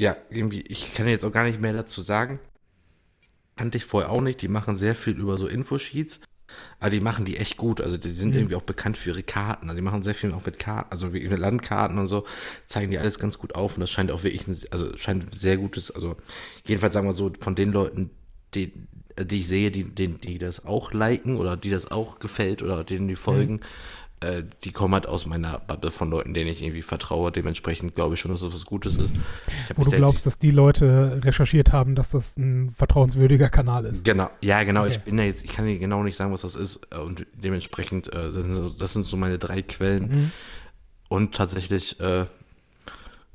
Ja, irgendwie, ich kann jetzt auch gar nicht mehr dazu sagen. Kannte ich vorher auch nicht. Die machen sehr viel über so Infosheets. Aber die machen die echt gut. Also die sind Mhm. irgendwie auch bekannt für ihre Karten. Also die machen sehr viel auch mit Karten, also wie mit Landkarten und so, zeigen die alles ganz gut auf. Und das scheint auch wirklich, ein, also scheint sehr gutes, also jedenfalls sagen wir so, von den Leuten, die, die ich sehe, die, die, die das auch liken oder die das auch gefällt oder denen die folgen, äh, die kommen halt aus meiner Bubble von Leuten, denen ich irgendwie vertraue. Dementsprechend glaube ich schon, dass das was Gutes ist. Wo du da glaubst, dass die Leute recherchiert haben, dass das ein vertrauenswürdiger Kanal ist. Genau, ja, genau. Okay. Ich bin ja jetzt, ich kann dir genau nicht sagen, was das ist. äh, Und dementsprechend, äh, das, sind so, das sind so meine drei Quellen. Mhm. Und tatsächlich äh,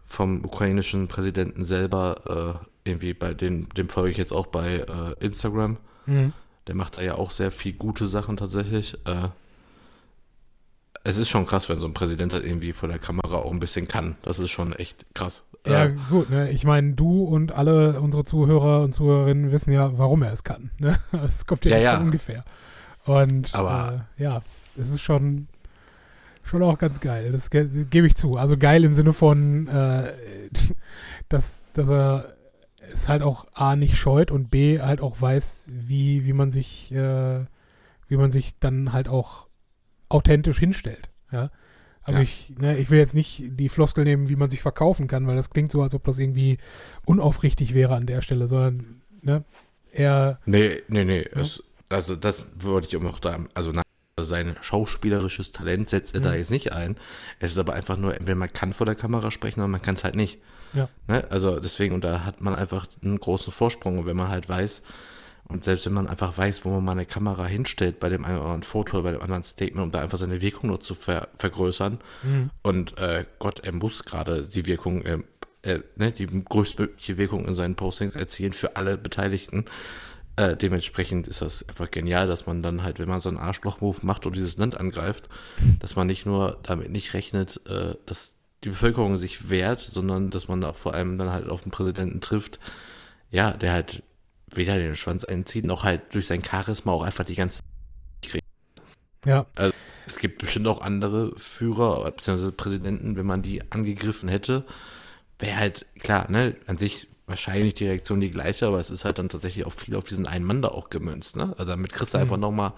vom ukrainischen Präsidenten selber, äh, irgendwie bei den, dem folge ich jetzt auch bei Instagram. Mhm. Der macht da ja auch sehr viel gute Sachen tatsächlich. Äh, es ist schon krass, wenn so ein Präsident halt irgendwie vor der Kamera auch ein bisschen kann. Das ist schon echt krass. Ja, Äh, gut, ne? Ich meine, du und alle unsere Zuhörer und Zuhörerinnen wissen ja, warum er es kann. Ne? [laughs] Das kommt ja, Ja, nicht ja. ungefähr. Und Aber- äh, ja, es ist schon, schon auch ganz geil. Das ge gebe ich zu. Also geil im Sinne von, äh, [laughs] dass, dass er es halt auch A nicht scheut und B halt auch weiß, wie, wie man sich, äh, wie man sich dann halt auch authentisch hinstellt. Ja. Also Ja. ich, ne, ich will jetzt nicht die Floskel nehmen, wie man sich verkaufen kann, weil das klingt so, als ob das irgendwie unaufrichtig wäre an der Stelle, sondern ne, er, Nee, nee, nee. Es, also das würde ich auch noch da, also na- also sein schauspielerisches Talent setzt er da Mhm. jetzt nicht ein. Es ist aber einfach nur, entweder man kann vor der Kamera sprechen oder man kann es halt nicht. Ja. Ne? Also deswegen, und da hat man einfach einen großen Vorsprung, und wenn man halt weiß, und selbst wenn man einfach weiß, wo man mal eine Kamera hinstellt bei dem einen oder anderen Foto, bei dem anderen Statement, um da einfach seine Wirkung nur zu ver vergrößern. Mhm. Und äh, Gott, er muss gerade die Wirkung, äh, äh, ne, die größtmögliche Wirkung in seinen Postings erzielen für alle Beteiligten. Äh, dementsprechend ist das einfach genial, dass man dann halt, wenn man so einen Arschloch-Move macht und dieses Land angreift, dass man nicht nur damit nicht rechnet, äh, dass die Bevölkerung sich wehrt, sondern dass man da vor allem dann halt auf einen Präsidenten trifft, ja, der halt weder den Schwanz einzieht, noch halt durch sein Charisma auch einfach die ganze ja, es gibt bestimmt auch andere Führer bzw. Präsidenten, wenn man die angegriffen hätte, wäre halt klar, ne, an sich wahrscheinlich die Reaktion die gleiche, aber es ist halt dann tatsächlich auch viel auf diesen einen Mann da auch gemünzt, ne? Also damit kriegst du Mhm. einfach nochmal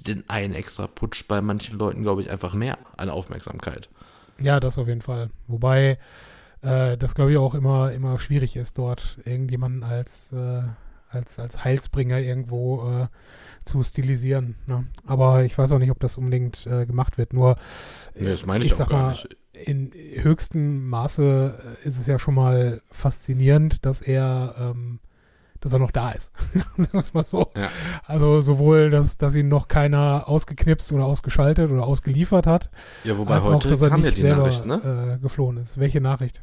den einen extra Putsch bei manchen Leuten, glaube ich, einfach mehr an Aufmerksamkeit. ja, das auf jeden Fall. Wobei äh, das, glaube ich, auch immer, immer schwierig ist, dort irgendjemanden als, äh, als, als Heilsbringer irgendwo äh, zu stilisieren. Ne? Aber ich weiß auch nicht, ob das unbedingt äh, gemacht wird. Nur, Nee, das meine ich, auch sag gar mal, nicht. in höchstem Maße äh, ist es ja schon mal faszinierend, dass er, ähm, dass er noch da ist. [laughs] Sagen wir es mal so. Ja. Also sowohl, dass, dass ihn noch keiner ausgeknipst oder ausgeschaltet oder ausgeliefert hat, Ja, wobei als auch, heute dass er ja nicht die selber Nachricht, ne? äh, geflohen ist. Welche Nachricht?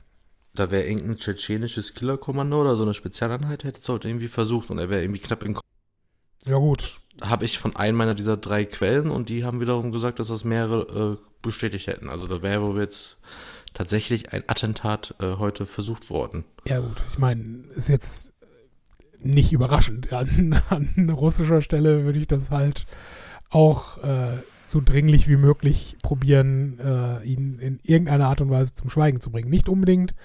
Da wäre irgendein tschetschenisches Killerkommando oder so eine Spezialeinheit, hätte es heute irgendwie versucht und er wäre irgendwie knapp in Ja gut, habe ich von einem meiner dieser drei Quellen und die haben wiederum gesagt, dass das mehrere äh, bestätigt hätten. Also da wäre wohl jetzt tatsächlich ein Attentat äh, heute versucht worden. ja gut. Ich meine, ist jetzt nicht überraschend. [laughs] An, an russischer Stelle würde ich das halt auch äh, so dringlich wie möglich probieren, äh, ihn in irgendeiner Art und Weise zum Schweigen zu bringen. Nicht unbedingt,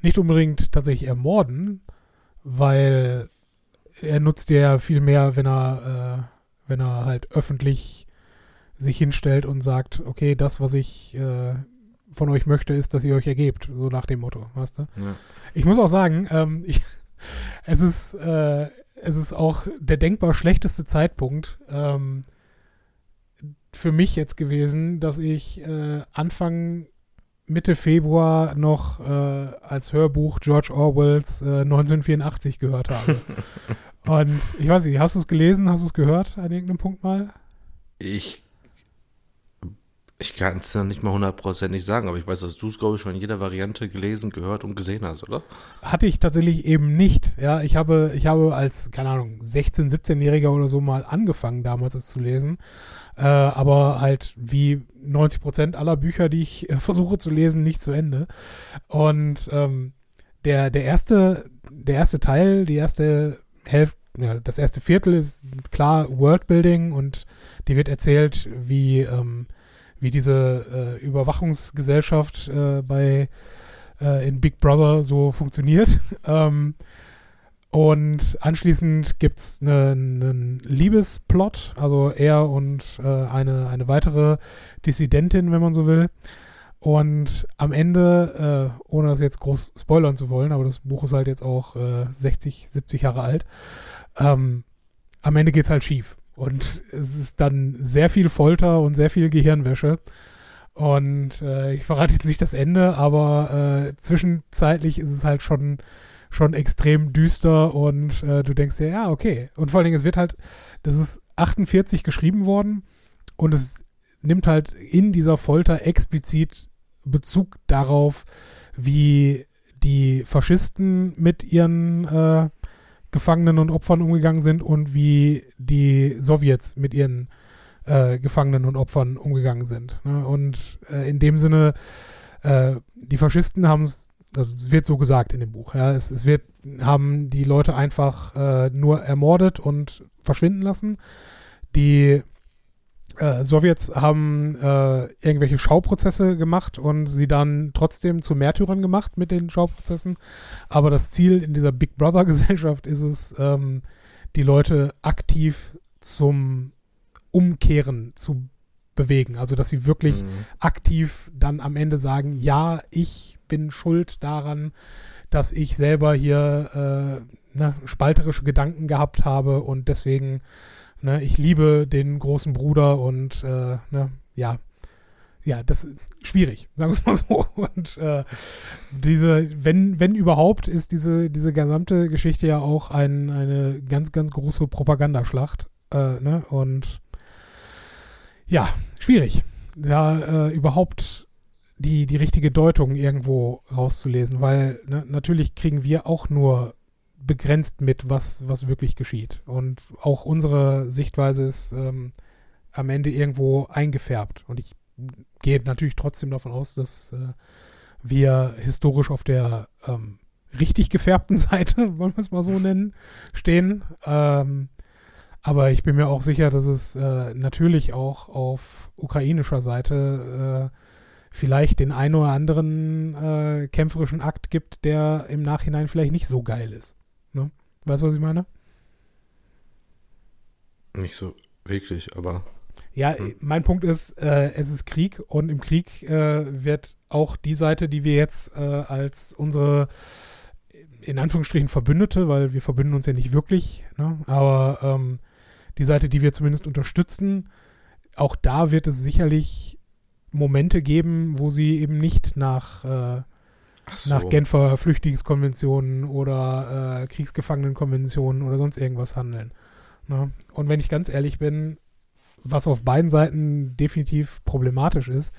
nicht unbedingt tatsächlich ermorden, weil er nutzt ja viel mehr, wenn er, äh, wenn er halt öffentlich sich hinstellt und sagt, okay, das, was ich, äh, von euch möchte, ist, dass ihr euch ergebt, so nach dem Motto, weißt du? Ja. Ich muss auch sagen, ähm, [laughs] ich, es ist, äh, es ist auch der denkbar schlechteste Zeitpunkt ähm, für mich jetzt gewesen, dass ich äh, Anfang Mitte Februar noch äh, als Hörbuch George Orwells äh, 1984 gehört habe. [laughs] Und ich weiß nicht, hast du es gelesen, hast du es gehört an irgendeinem Punkt mal? Ich, ich kann es ja nicht mal hundertprozentig sagen, aber ich weiß, dass du es, glaube ich, schon in jeder Variante gelesen, gehört und gesehen hast, oder? Hatte ich tatsächlich eben nicht. Ja, ich habe, ich habe als, keine Ahnung, 16-, 17-Jähriger oder so mal angefangen, damals es zu lesen. Äh, aber halt wie 90 Prozent aller Bücher, die ich äh, [laughs] versuche zu lesen, nicht zu Ende. Und ähm, der, der erste, der erste Teil, die erste Hälfte, ja, das erste Viertel ist klar Worldbuilding und die wird erzählt, wie, ähm, wie diese äh, Überwachungsgesellschaft äh, bei äh, in Big Brother so funktioniert. [laughs] ähm, und anschließend gibt es einen ne Liebesplot, also er und äh, eine, eine weitere Dissidentin, wenn man so will. Und am Ende, äh, ohne das jetzt groß spoilern zu wollen, aber das Buch ist halt jetzt auch äh, 60, 70 Jahre alt, ähm, am Ende geht es halt schief. Und es ist dann sehr viel Folter und sehr viel Gehirnwäsche. Und äh, ich verrate jetzt nicht das Ende, aber äh, zwischenzeitlich ist es halt schon schon extrem düster und äh, du denkst dir, ja, okay. Und vor allen Dingen, es wird halt, das ist 48 geschrieben worden und es nimmt halt in dieser Folter explizit Bezug darauf, wie die Faschisten mit ihren äh, Gefangenen und Opfern umgegangen sind und wie die Sowjets mit ihren äh, Gefangenen und Opfern umgegangen sind. Ne? Und äh, in dem Sinne, äh, die Faschisten haben es also es wird so gesagt in dem Buch. Ja, es, es wird, haben die Leute einfach äh, nur ermordet und verschwinden lassen. Die äh, Sowjets haben äh, irgendwelche Schauprozesse gemacht und sie dann trotzdem zu Märtyrern gemacht mit den Schauprozessen. Aber das Ziel in dieser Big Brother Gesellschaft ist es, ähm, die Leute aktiv zum Umkehren zu bewegen. Also, dass sie wirklich mhm. aktiv dann am Ende sagen, ja, ich bin schuld daran, dass ich selber hier äh, ne, spalterische Gedanken gehabt habe und deswegen, ne, ich liebe den großen Bruder und äh, ne, ja, ja, das ist schwierig, [laughs] sagen wir es mal so. Und äh, diese, wenn, wenn überhaupt, ist diese, diese gesamte Geschichte ja auch ein, eine ganz, ganz große Propagandaschlacht. Äh, ne? Und ja, schwierig. Da äh, überhaupt die, die richtige Deutung irgendwo rauszulesen, weil ne, natürlich kriegen wir auch nur begrenzt mit, was, was wirklich geschieht. Und auch unsere Sichtweise ist ähm, am Ende irgendwo eingefärbt. Und ich gehe natürlich trotzdem davon aus, dass äh, wir historisch auf der ähm, richtig gefärbten [laughs] Seite, wollen wir es mal so nennen, stehen. Ähm, aber ich bin mir auch sicher, dass es äh, natürlich auch auf ukrainischer Seite äh, vielleicht den einen oder anderen äh, kämpferischen Akt gibt, der im Nachhinein vielleicht nicht so geil ist. Ne? Weißt du, was ich meine? Nicht so wirklich, aber. Ja, hm. mein Punkt ist, äh, es ist Krieg und im Krieg äh, wird auch die Seite, die wir jetzt äh, als unsere in Anführungsstrichen Verbündete, weil wir verbünden uns ja nicht wirklich, ne? aber ähm, die Seite, die wir zumindest unterstützen, auch da wird es sicherlich Momente geben, wo sie eben nicht nach, äh, so. nach Genfer Flüchtlingskonventionen oder äh, Kriegsgefangenenkonventionen oder sonst irgendwas handeln. Ne? Und wenn ich ganz ehrlich bin, was auf beiden Seiten definitiv problematisch ist,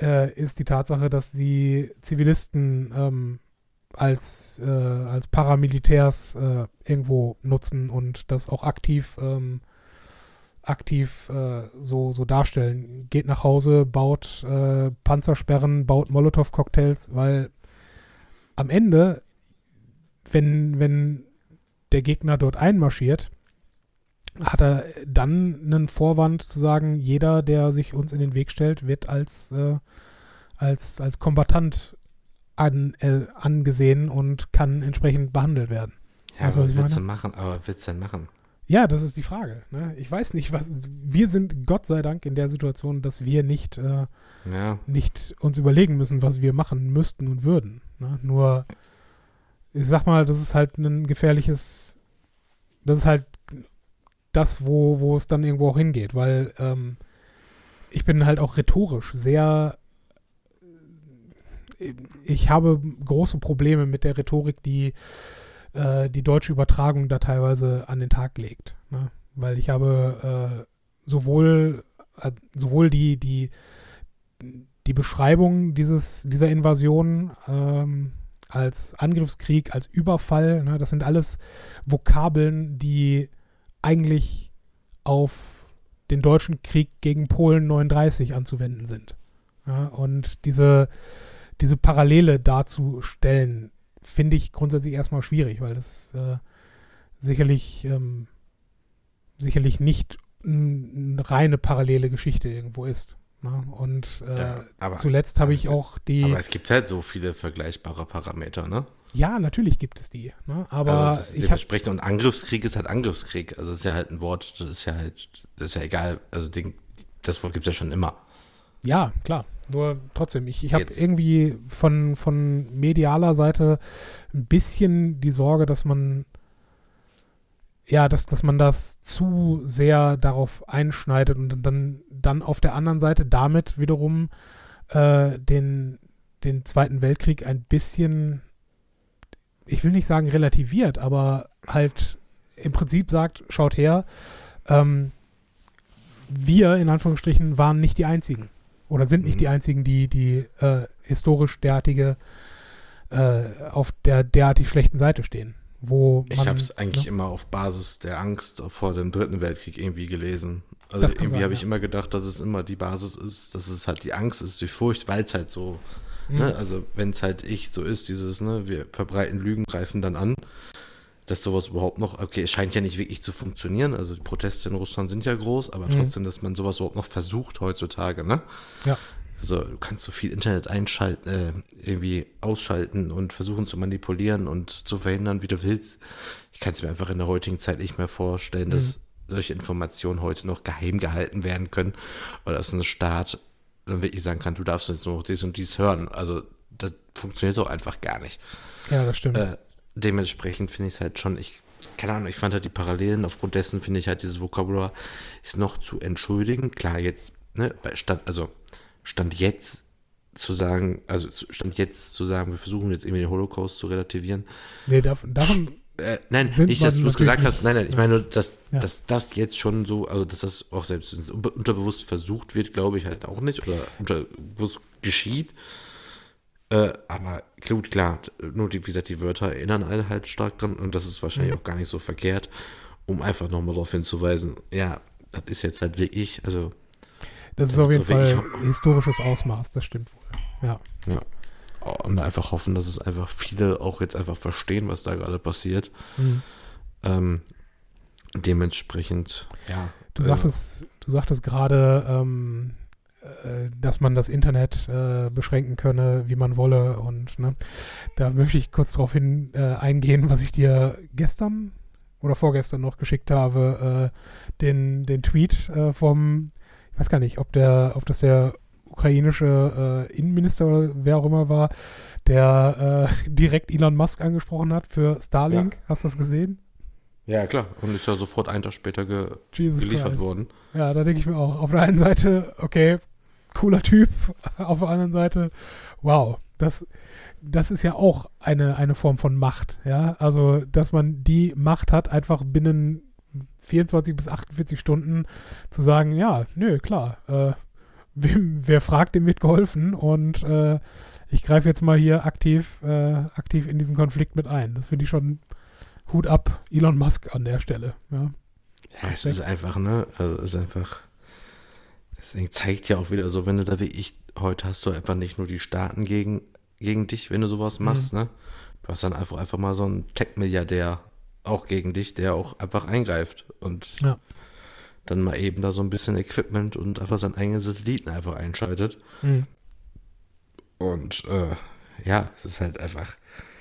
äh, ist die Tatsache, dass die Zivilisten ähm, als, äh, als Paramilitärs äh, irgendwo nutzen und das auch aktiv ähm, aktiv äh, so, so darstellen. Geht nach Hause, baut äh, Panzersperren, baut Molotow-Cocktails, weil am Ende, wenn, wenn der Gegner dort einmarschiert, hat er dann einen Vorwand zu sagen, jeder, der sich uns in den Weg stellt, wird als, äh, als, als Kombatant an, äh, angesehen und kann entsprechend behandelt werden. Ja, also, was willst du machen? Aber willst du denn machen? Ja, das ist die Frage. Ne? Ich weiß nicht, was. Wir sind Gott sei Dank in der Situation, dass wir nicht, äh, Ja, nicht uns überlegen müssen, was wir machen müssten und würden. Ne? Nur, ich sag mal, das ist halt ein gefährliches. Das ist halt das, wo, wo es dann irgendwo auch hingeht, weil ähm, ich bin halt auch rhetorisch sehr. Ich habe große Probleme mit der Rhetorik, die äh, die deutsche Übertragung da teilweise an den Tag legt. Ne? Weil ich habe äh, sowohl, äh, sowohl die, die, die Beschreibung dieses, dieser Invasion ähm, als Angriffskrieg, als Überfall, ne? das sind alles Vokabeln, die eigentlich auf den deutschen Krieg gegen Polen 39 anzuwenden sind. Ja? Und diese, diese Parallele darzustellen, finde ich grundsätzlich erstmal schwierig, weil das äh, sicherlich, ähm, sicherlich nicht eine reine parallele Geschichte irgendwo ist. Ne? Und äh, Ja, aber- zuletzt habe ich auch die. aber es gibt halt so viele vergleichbare Parameter, ne? ja, natürlich gibt es die. Ne? Aber also das ich habe. dementsprechend und Angriffskrieg ist halt Angriffskrieg. Also es ist ja halt ein Wort, das ist ja halt, das ist ja egal. Also den, das Wort gibt es ja schon immer. Ja, klar. Nur trotzdem, ich, ich habe irgendwie von, von medialer Seite ein bisschen die Sorge, dass man ja, dass, dass man das zu sehr darauf einschneidet und dann, dann auf der anderen Seite damit wiederum äh, den, den Zweiten Weltkrieg ein bisschen, ich will nicht sagen relativiert, aber halt im Prinzip sagt, schaut her, ähm, wir in Anführungsstrichen waren nicht die Einzigen oder sind nicht Mhm. die Einzigen, die, die äh, historisch derartige äh, auf der derartig schlechten Seite stehen. Wo Ich man, habe es eigentlich ne? immer auf Basis der Angst vor dem Dritten Weltkrieg irgendwie gelesen. Also irgendwie habe ich ja. immer gedacht, dass es immer die Basis ist, dass es halt die Angst ist, die Furcht, weil es halt so, Mhm. ne, also wenn es halt ich so ist, dieses, ne, wir verbreiten Lügen, greifen dann an, dass sowas überhaupt noch, okay, es scheint ja nicht wirklich zu funktionieren, also die Proteste in Russland sind ja groß, aber Mhm. trotzdem, dass man sowas überhaupt noch versucht heutzutage, ne? Ja. Also du kannst so viel Internet einschalten, äh, irgendwie ausschalten und versuchen zu manipulieren und zu verhindern, wie du willst. Ich kann es mir einfach in der heutigen Zeit nicht mehr vorstellen, dass solche Informationen heute noch geheim gehalten werden können oder dass ein Staat dann wirklich sagen kann, du darfst jetzt nur noch dies und dies hören. Also das funktioniert doch einfach gar nicht. Ja, das stimmt. Äh, dementsprechend finde ich es halt schon, ich, keine Ahnung, ich fand halt die Parallelen, aufgrund dessen finde ich halt dieses Vokabular ist noch zu entschuldigen. Klar, jetzt, ne, bei Stand, also Stand jetzt zu sagen, also Stand jetzt zu sagen, wir versuchen jetzt irgendwie den Holocaust zu relativieren. nee, davon, davon Äh, nein, nicht, dass du es gesagt hast, nein, nein, ich meine nur, dass, Ja. dass das jetzt schon so, also dass das auch selbst unterbewusst versucht wird, glaube ich halt auch nicht, oder unterbewusst geschieht. Äh, aber gut, klar, nur die, wie gesagt, die Wörter erinnern einen halt stark dran und das ist wahrscheinlich Mhm. auch gar nicht so verkehrt, um einfach nochmal darauf hinzuweisen, ja, das ist jetzt halt wirklich, also, Das ist auf jeden Fall historisches Ausmaß, das stimmt wohl. Ja. ja. Und einfach hoffen, dass es einfach viele auch jetzt einfach verstehen, was da gerade passiert. Mhm. Ähm, dementsprechend, ja. Du sagtest, du sagtest gerade, ähm, äh, dass man das Internet äh, beschränken könne, wie man wolle. Und ne, da möchte ich kurz darauf hin äh, eingehen, was ich dir gestern oder vorgestern noch geschickt habe, äh, den, den Tweet äh, vom, ich weiß gar nicht, ob der, ob das der ukrainische äh, Innenminister oder wer auch immer war, der äh, [laughs] direkt Elon Musk angesprochen hat für Starlink. Hast du das gesehen? Ja, klar. Und ist ja sofort einen Tag später ge Jesus geliefert Christ. worden. Ja, da denke ich mir auch. Auf der einen Seite, okay, cooler Typ. [laughs] Auf der anderen Seite, wow, das, das ist ja auch eine, eine Form von Macht. Ja, also, dass man die Macht hat, einfach binnen 24 bis 48 Stunden zu sagen, ja, nö, klar, äh, wem, wer fragt, dem wird geholfen und äh, ich greife jetzt mal hier aktiv, äh, aktiv in diesen Konflikt mit ein. Das finde ich schon Hut ab, Elon Musk an der Stelle. Ja. Ja, es ist einfach, ne? Also es ist einfach. Deswegen zeigt ja auch wieder so, wenn du da wirklich, heute hast du einfach nicht nur die Staaten gegen, gegen dich, wenn du sowas machst, ne? Du hast dann einfach einfach mal so einen Tech-Milliardär auch gegen dich, der auch einfach eingreift und Ja. dann mal eben da so ein bisschen Equipment und einfach seinen eigenen Satelliten einfach einschaltet. Mhm. Und äh, ja, es ist halt einfach.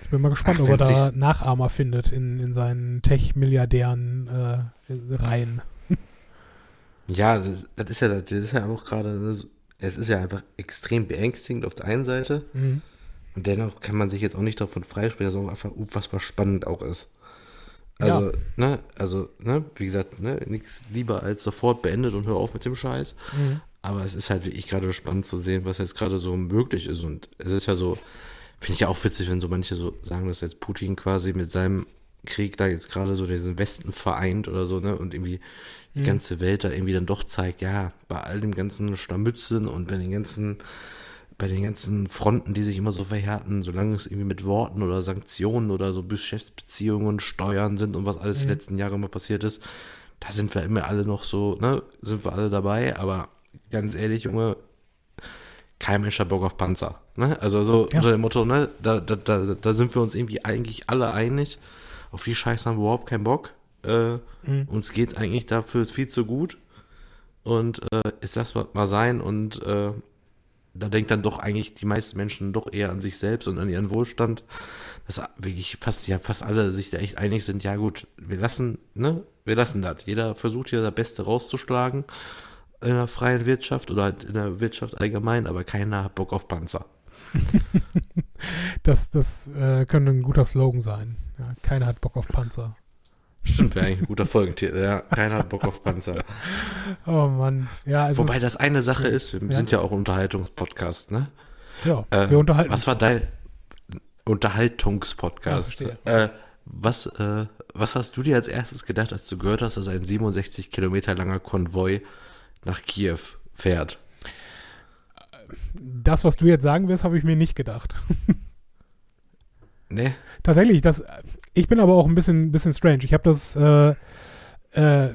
Ich bin mal gespannt, Ach, ob er da Nachahmer findet in, in seinen Tech-Milliardären äh, Reihen. [laughs] Ja, das, das ist ja, das ist ja auch gerade, ne, es ist ja einfach extrem beängstigend auf der einen Seite Mhm. und dennoch kann man sich jetzt auch nicht davon freisprechen, dass es auch einfach unfassbar spannend auch ist. Also, Ja. ne, also, ne, wie gesagt, ne, nichts lieber als sofort beendet und hör auf mit dem Scheiß. Mhm. Aber es ist halt wirklich gerade spannend zu sehen, was jetzt gerade so möglich ist. Und es ist ja so, finde ich ja auch witzig, wenn so manche so sagen, dass jetzt Putin quasi mit seinem Krieg da jetzt gerade so diesen Westen vereint oder so, ne? Und irgendwie die ganze Welt da irgendwie dann doch zeigt, ja, bei all dem ganzen Scharmützeln und bei den ganzen, bei den ganzen Fronten, die sich immer so verhärten, solange es irgendwie mit Worten oder Sanktionen oder so Geschäftsbeziehungen Steuern sind und was alles die letzten Jahre immer passiert ist, da sind wir immer alle noch so, ne, sind wir alle dabei, aber ganz ehrlich, Junge, kein Mensch hat Bock auf Panzer. Ne? Also so Ja. unter dem Motto, ne, da, da, da, da sind wir uns irgendwie eigentlich alle einig. Auf die Scheiße haben wir überhaupt keinen Bock. Äh, Uns geht's eigentlich dafür viel zu gut. Und äh, ist das mal sein und äh, da denkt dann doch eigentlich die meisten Menschen doch eher an sich selbst und an ihren Wohlstand, dass wirklich fast, ja, fast alle sich da echt einig sind, ja gut, wir lassen, ne, wir lassen das. Jeder versucht hier das Beste rauszuschlagen in der freien Wirtschaft oder halt in der Wirtschaft allgemein, aber keiner hat Bock auf Panzer. [laughs] Das, das äh, könnte ein guter Slogan sein. Ja, keiner hat Bock auf Panzer. Stimmt, wäre eigentlich ein guter Folgentitel. Ja, keiner hat Bock auf Panzer. [laughs] Oh Mann. Ja, es Wobei das eine Sache ist, wir Ja. sind ja auch Unterhaltungspodcast, ne? ja, Äh, wir unterhalten Was war dein Unterhaltungspodcast? Ja, äh, was, äh, was hast du dir als erstes gedacht, als du gehört hast, dass ein 67 Kilometer langer Konvoi nach Kiew fährt? Das, was du jetzt sagen wirst, habe ich mir nicht gedacht. Ne? Tatsächlich, das, ich bin aber auch ein bisschen, bisschen strange. Ich habe das, äh, äh,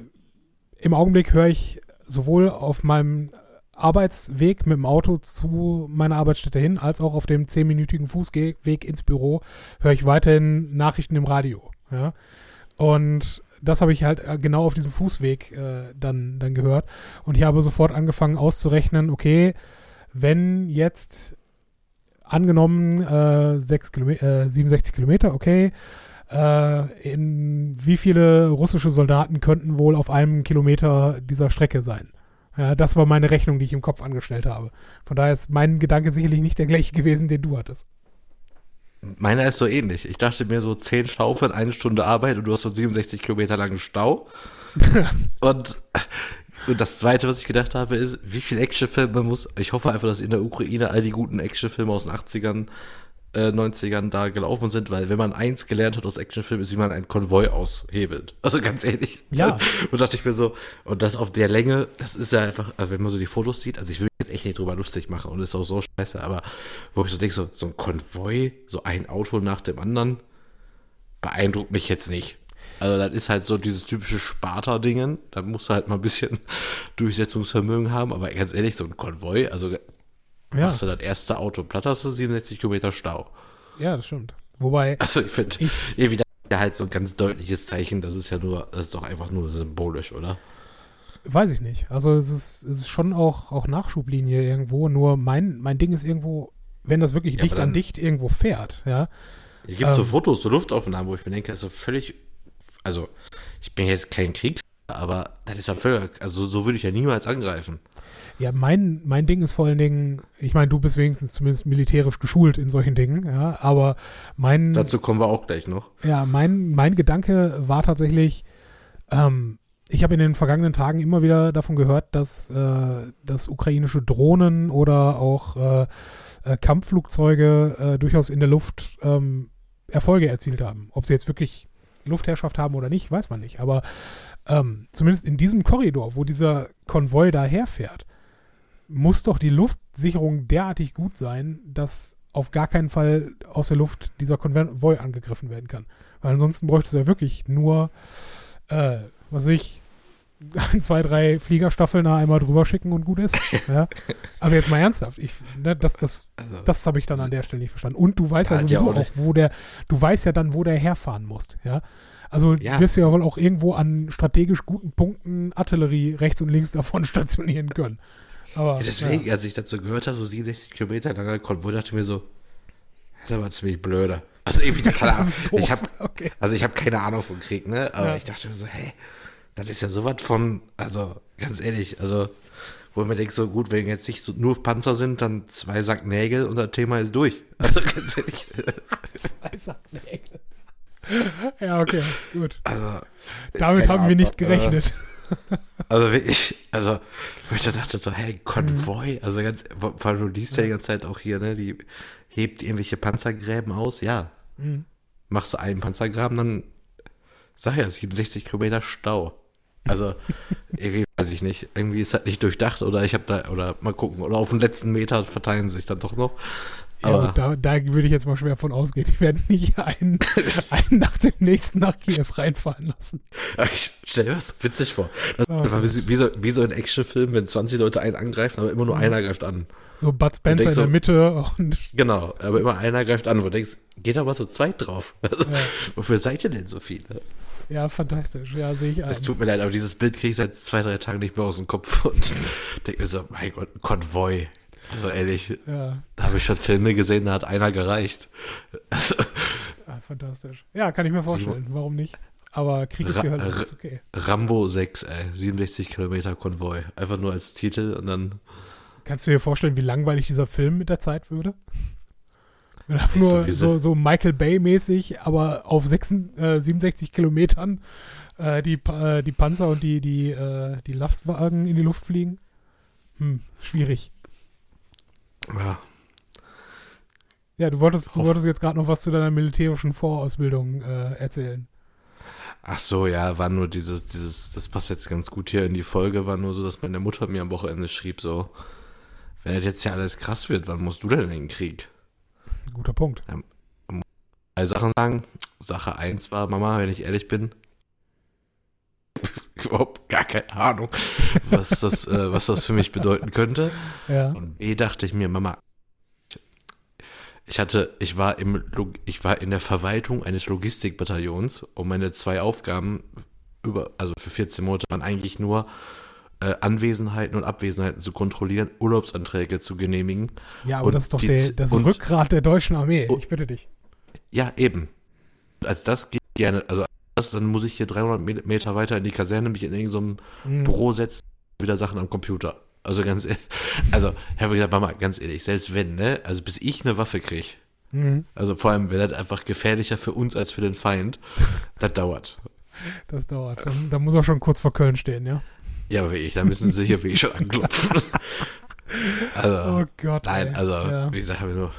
im Augenblick höre ich sowohl auf meinem Arbeitsweg mit dem Auto zu meiner Arbeitsstätte hin, als auch auf dem zehnminütigen Fußweg ins Büro höre ich weiterhin Nachrichten im Radio. Ja? Und das habe ich halt äh, genau auf diesem Fußweg äh, dann, dann gehört. Und ich habe sofort angefangen auszurechnen, okay, wenn jetzt angenommen äh, sechs Kilome äh, 67 Kilometer, okay, äh, in wie viele russische Soldaten könnten wohl auf einem Kilometer dieser Strecke sein? Ja, das war meine Rechnung, die ich im Kopf angestellt habe. Von daher ist mein Gedanke sicherlich nicht der gleiche gewesen, den du hattest. Meiner ist so ähnlich. Ich dachte mir so 10 Schaufeln, eine Stunde Arbeit und du hast so 67 Kilometer langen Stau. [laughs] und, und das zweite, was ich gedacht habe, ist, wie viel Actionfilme muss, ich hoffe einfach, dass in der Ukraine all die guten Actionfilme aus den 80ern, äh, 90ern da gelaufen sind, weil wenn man eins gelernt hat aus Actionfilmen, ist, wie man einen Konvoi aushebelt. Also ganz ehrlich. Ja. Und dachte ich mir so, und das auf der Länge, das ist ja einfach, also wenn man so die Fotos sieht, also ich will mich jetzt echt nicht drüber lustig machen und ist auch so scheiße, aber wo ich so denke, so, so ein Konvoi, so ein Auto nach dem anderen, beeindruckt mich jetzt nicht. Also das ist halt so dieses typische Sparta-Dingen, da musst du halt mal ein bisschen [laughs] Durchsetzungsvermögen haben, aber ganz ehrlich, so ein Konvoi, also Ja, machst du das erste Auto platt, hast du 67 Kilometer Stau. ja, das stimmt. Wobei, Also ich finde, irgendwie da halt so ein ganz deutliches Zeichen, das ist ja nur, das ist doch einfach nur symbolisch, oder? weiß ich nicht. Also es ist, es ist schon auch, auch Nachschublinie irgendwo, nur mein, mein Ding ist irgendwo, wenn das wirklich Ja, dicht aber an dann- dicht irgendwo fährt, ja, Hier gibt es so Ähm. Fotos, so Luftaufnahmen, wo ich mir denke, das ist so völlig, also ich bin jetzt kein Kriegs, aber das ist ja völlig, also so würde ich ja niemals angreifen. Ja, mein, mein Ding ist vor allen Dingen, ich meine, du bist wenigstens zumindest militärisch geschult in solchen Dingen, ja, aber mein, Dazu kommen wir auch gleich noch. ja, mein, mein Gedanke war tatsächlich, ähm, ich habe in den vergangenen Tagen immer wieder davon gehört, dass, äh, dass ukrainische Drohnen oder auch äh, äh, Kampfflugzeuge äh, durchaus in der Luft ähm, Erfolge erzielt haben. Ob sie jetzt wirklich Luftherrschaft haben oder nicht, weiß man nicht. Aber ähm, zumindest in diesem Korridor, wo dieser Konvoi daherfährt, muss doch die Luftsicherung derartig gut sein, dass auf gar keinen Fall aus der Luft dieser Konvoi angegriffen werden kann. Weil ansonsten bräuchtest du ja wirklich nur, äh, was ich, ein, [laughs] zwei, drei Fliegerstaffeln da einmal drüber schicken und gut ist. [laughs] ja. Also jetzt mal ernsthaft. Ich, ne, das das, Also, das habe ich dann an der Stelle nicht verstanden. Und du weißt ja, sowieso auch auch, wo der, du weißt ja dann, wo der herfahren musst. Ja. Also Ja. wirst du ja wohl auch irgendwo an strategisch guten Punkten Artillerie rechts und links davon [laughs] stationieren können. Aber ja, deswegen, als ich dazu gehört habe, so 67 Kilometer langer Konvoi, dachte ich mir so, das ist aber ziemlich blöde. Also irgendwie, [laughs] doof. Ich hab, Okay. also ich habe keine Ahnung von Krieg, ne? Aber Ja. ich dachte mir so, hä, das ist ja sowas von, also ganz ehrlich, also wo man denkt, so gut, wenn jetzt nicht so nur Panzer sind, dann zwei Sack Nägel und das Thema ist durch. Also [laughs] ganz ehrlich. Zwei Sacknägel. Ja, okay, gut. Also, Damit haben wir nicht gerechnet. Äh, also wirklich, also wo ich da dachte so, hey, Konvoi, also ganz, vor allem du liest ja die ganze Zeit auch hier, ne, die hebt irgendwelche Panzergräben aus, ja. Mhm. Machst du einen Panzergraben, dann sag ja, 67 Kilometer Stau. Also, [laughs] irgendwie weiß ich nicht. Irgendwie ist das nicht durchdacht oder ich habe da, oder mal gucken, oder auf den letzten Meter verteilen sie sich dann doch noch. Ja, Aber und da, da würde ich jetzt mal schwer von ausgehen. Ich werde nicht einen, [laughs] einen nach dem nächsten nach Kiew reinfahren lassen. ich stell mir das so witzig vor. Das Oh war wie, so- wie, so, so ein Actionfilm, wenn 20 Leute einen angreifen, aber immer nur einer greift an. So Bud Spencer in der so- Mitte und [laughs] Genau, aber immer einer greift an, wo du denkst, geht aber zu zweit drauf. [laughs] Also, Ja. Wofür seid ihr denn so viele? ja, fantastisch. Ja, sehe ich ein. Es tut mir leid, aber dieses Bild kriege ich seit zwei, drei Tagen nicht mehr aus dem Kopf und denke mir so, mein Gott, Konvoi. Also ehrlich, Ja, da habe ich schon Filme gesehen, da hat einer gereicht. Also, ah, fantastisch. Ja, kann ich mir vorstellen. Warum nicht? Aber Krieg ist die Hölle. Ra- Ist okay. Rambo 6, ey, 67 Kilometer Konvoi. Einfach nur als Titel und dann Kannst du dir vorstellen, wie langweilig dieser Film mit der Zeit würde? [laughs] Wenn so nur so, so Michael Bay-mäßig, aber auf 6, äh, 67 Kilometern äh, die, äh, die Panzer und die, die, äh, die Lastwagen in die Luft fliegen. Hm, schwierig. Ja, Ja, du wolltest, du wolltest jetzt gerade noch was zu deiner militärischen Vorausbildung äh, erzählen. Ach so, ja, war nur dieses, dieses, das passt jetzt ganz gut hier in die Folge, war nur so, dass meine Mutter mir am Wochenende schrieb, so, wenn jetzt ja alles krass wird, wann musst du denn in den Krieg? Guter Punkt. Zwei Sachen sagen. Sache eins war, Mama, wenn ich ehrlich bin, [laughs] überhaupt gar keine Ahnung, was das, äh, was das für mich bedeuten könnte. Ja. Und B dachte ich mir, Mama, ich hatte, ich war im, ich war in der Verwaltung eines Logistikbataillons und meine zwei Aufgaben über, also für 14 Monate waren eigentlich nur äh, Anwesenheiten und Abwesenheiten zu kontrollieren, Urlaubsanträge zu genehmigen. Ja, aber Und das ist doch die der, das und- Rückgrat der deutschen Armee. Und- Ich bitte dich. Ja, eben. Als das geht gerne, also das, dann muss ich hier 300 Me- Meter weiter in die Kaserne mich in irgendeinem Mhm. Büro setzen, wieder Sachen am Computer. Also ganz, ehrlich, [laughs] also ich habe gesagt, Mama, ganz ehrlich, selbst wenn, ne, also bis ich eine Waffe kriege, Mhm. also vor allem, wäre das einfach gefährlicher für uns als für den Feind, [laughs] das dauert. Das dauert. Dann, dann muss er schon kurz vor Köln stehen, ja. Ja, aber wirklich, da müssen sie hier [laughs] wirklich schon anklopfen. Also, Oh Gott. nein, ey. also, Ja. wie gesagt, habe ich nur,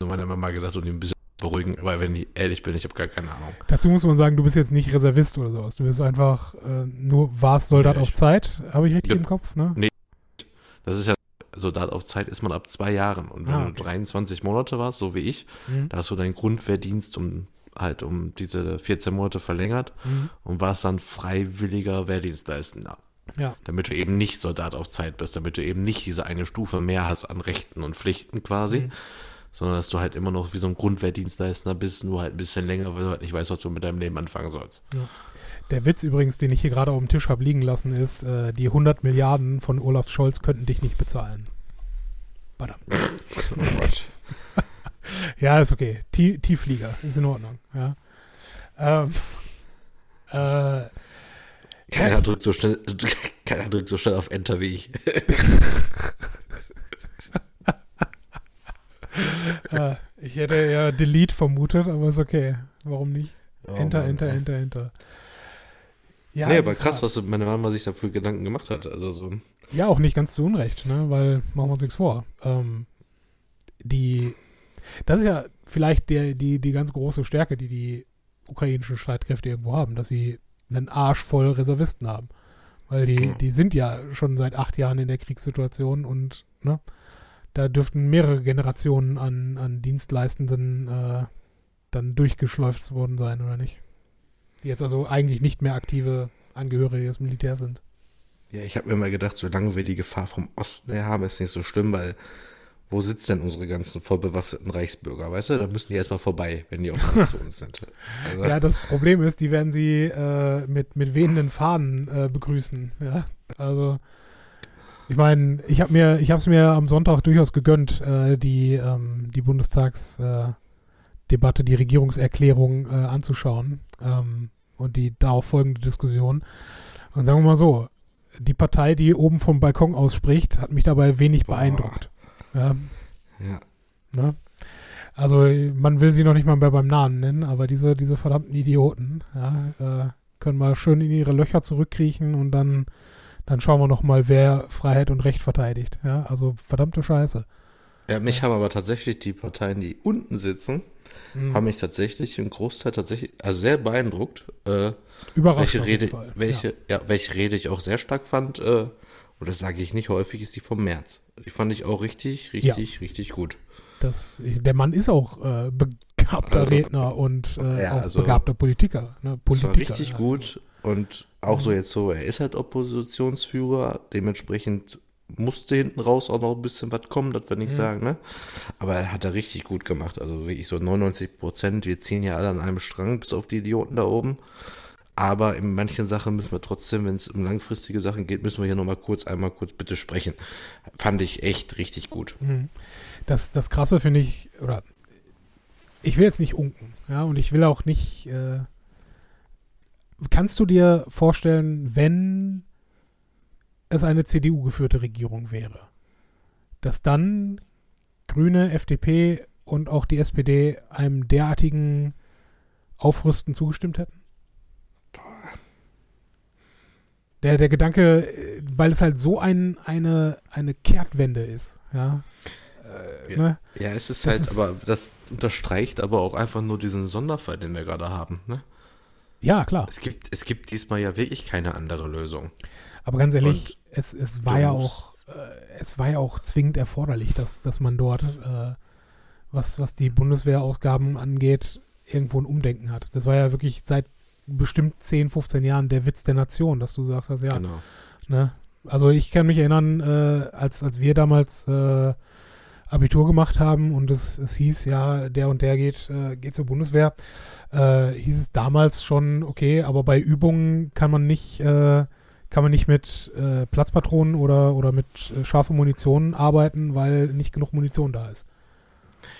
nur meiner Mama gesagt und ihn ein bisschen beruhigen, aber wenn ich ehrlich bin, ich habe gar keine Ahnung. Dazu muss man sagen, du bist jetzt nicht Reservist oder sowas. Du bist einfach äh, nur warst Soldat Ja, auf Zeit. Habe ich richtig Ja. im Kopf, ne? Das ist ja, Soldat auf Zeit ist man ab zwei Jahren. Und wenn Ah, du okay. 23 Monate warst, so wie ich, Mhm. da hast du deinen Grundwehrdienst um halt um diese 14 Monate verlängert Mhm. und warst dann freiwilliger Wehrdienstleistender. Ja. Damit du eben nicht Soldat auf Zeit bist, damit du eben nicht diese eine Stufe mehr hast an Rechten und Pflichten quasi, Mhm. Sondern dass du halt immer noch wie so ein Grundwehrdienstleister bist, nur halt ein bisschen länger, weil du halt nicht weißt, was du mit deinem Leben anfangen sollst. Der Witz übrigens, den ich hier gerade auf dem Tisch habe liegen lassen, ist, äh, die 100 Milliarden von Olaf Scholz könnten dich nicht bezahlen. Badam. [laughs] Oh Gott. [laughs] Ja, ist okay. Tie Tiefflieger, ist in Ordnung. Ja. Ähm, äh, Keiner drückt so schnell, [laughs] keiner drückt so schnell auf Enter wie ich. Äh, ich hätte eher Delete vermutet, aber ist okay. Warum nicht? Oh enter, Mann, enter, ey. enter, enter. Ja, nee, aber krass, was meine Mama sich dafür Gedanken gemacht hat. Also so. Ja, auch nicht ganz zu Unrecht, ne? Weil, machen wir uns nichts vor. Ähm, die, das ist ja vielleicht der, die, die ganz große Stärke, die die ukrainischen Streitkräfte irgendwo haben, dass sie einen Arsch voll Reservisten haben. Weil die, Ja. die sind ja schon seit acht Jahren in der Kriegssituation und, ne? Da dürften mehrere Generationen an, an Dienstleistenden äh, dann durchgeschleift worden sein, oder nicht? Die jetzt also eigentlich nicht mehr aktive Angehörige des Militärs sind. Ja, ich habe mir mal gedacht, solange wir die Gefahr vom Osten her haben, ist nicht so schlimm, weil wo sitzen denn unsere ganzen vollbewaffneten Reichsbürger, weißt du? Da müssen die erstmal vorbei, wenn die Weg zu uns sind. [laughs] Also, Ja, das Problem ist, die werden sie äh, mit, mit wehenden Fahnen äh, begrüßen. Ja, also ich meine, ich habe mir, ich habe es mir am Sonntag durchaus gegönnt, äh, die ähm, die Bundestags äh, die Regierungserklärung äh, anzuschauen ähm, und die darauf folgende Diskussion. Und sagen wir mal so, die Partei, die oben vom Balkon ausspricht, hat mich dabei wenig beeindruckt. Ja, Ja. ne? Also man will sie noch nicht mal mehr beim Namen nennen, aber diese, diese verdammten Idioten ja, äh, können mal schön in ihre Löcher zurückkriechen und dann, dann schauen wir noch mal, wer Freiheit und Recht verteidigt. Ja, also verdammte Scheiße. Ja, mich haben aber tatsächlich die Parteien, die unten sitzen, Mhm. haben mich tatsächlich im Großteil tatsächlich, also sehr beeindruckt, äh, Überrascht welche Rede, Fall. welche, ja. welche Rede ich auch sehr stark fand, äh, und das sage ich nicht häufig, ist die vom März. Die fand ich auch richtig, richtig, richtig gut. Das, der Mann ist auch äh, begabter Also, Redner und äh, ja, auch also, begabter Politiker. Ne? Politiker war richtig ja. gut und auch so jetzt so, er ist halt Oppositionsführer, dementsprechend musste hinten raus auch noch ein bisschen was kommen, das will ich nicht sagen, ne? Aber er hat er richtig gut gemacht, also wirklich so 99 Prozent, wir ziehen ja alle an einem Strang, bis auf die Idioten da oben. Aber in manchen Sachen müssen wir trotzdem, wenn es um langfristige Sachen geht, müssen wir hier nochmal kurz, einmal kurz bitte sprechen. Fand ich echt richtig gut. Mhm. Das, das Krasse finde ich, oder ich will jetzt nicht unken, ja, und ich will auch nicht. Äh, kannst du dir vorstellen, wenn es eine CDU-geführte Regierung wäre, dass dann Grüne, FDP und auch die SPD einem derartigen Aufrüsten zugestimmt hätten? Der, der Gedanke, weil es halt so ein, eine, eine Kehrtwende ist, ja. Äh, Ja. Ne? Ja, es ist Das halt, ist- aber das unterstreicht aber auch einfach nur diesen Sonderfall, den wir gerade haben, ne? Ja, klar. Es gibt, es gibt diesmal ja wirklich keine andere Lösung. Aber ganz ehrlich, Und es, es war ja auch, äh, es war ja auch zwingend erforderlich, dass, dass man dort, äh, was, was die Bundeswehrausgaben angeht, irgendwo ein Umdenken hat. Das war ja wirklich seit bestimmt 10, 15 Jahren der Witz der Nation, dass du sagst, ja, Genau. Ne? Also ich kann mich erinnern, äh, als, als wir damals äh, Abitur gemacht haben und es, es hieß, ja, der und der geht, äh, geht zur Bundeswehr, äh, hieß es damals schon, okay, aber bei Übungen kann man nicht, äh, kann man nicht mit äh, Platzpatronen oder, oder mit äh, scharfer Munition arbeiten, weil nicht genug Munition da ist.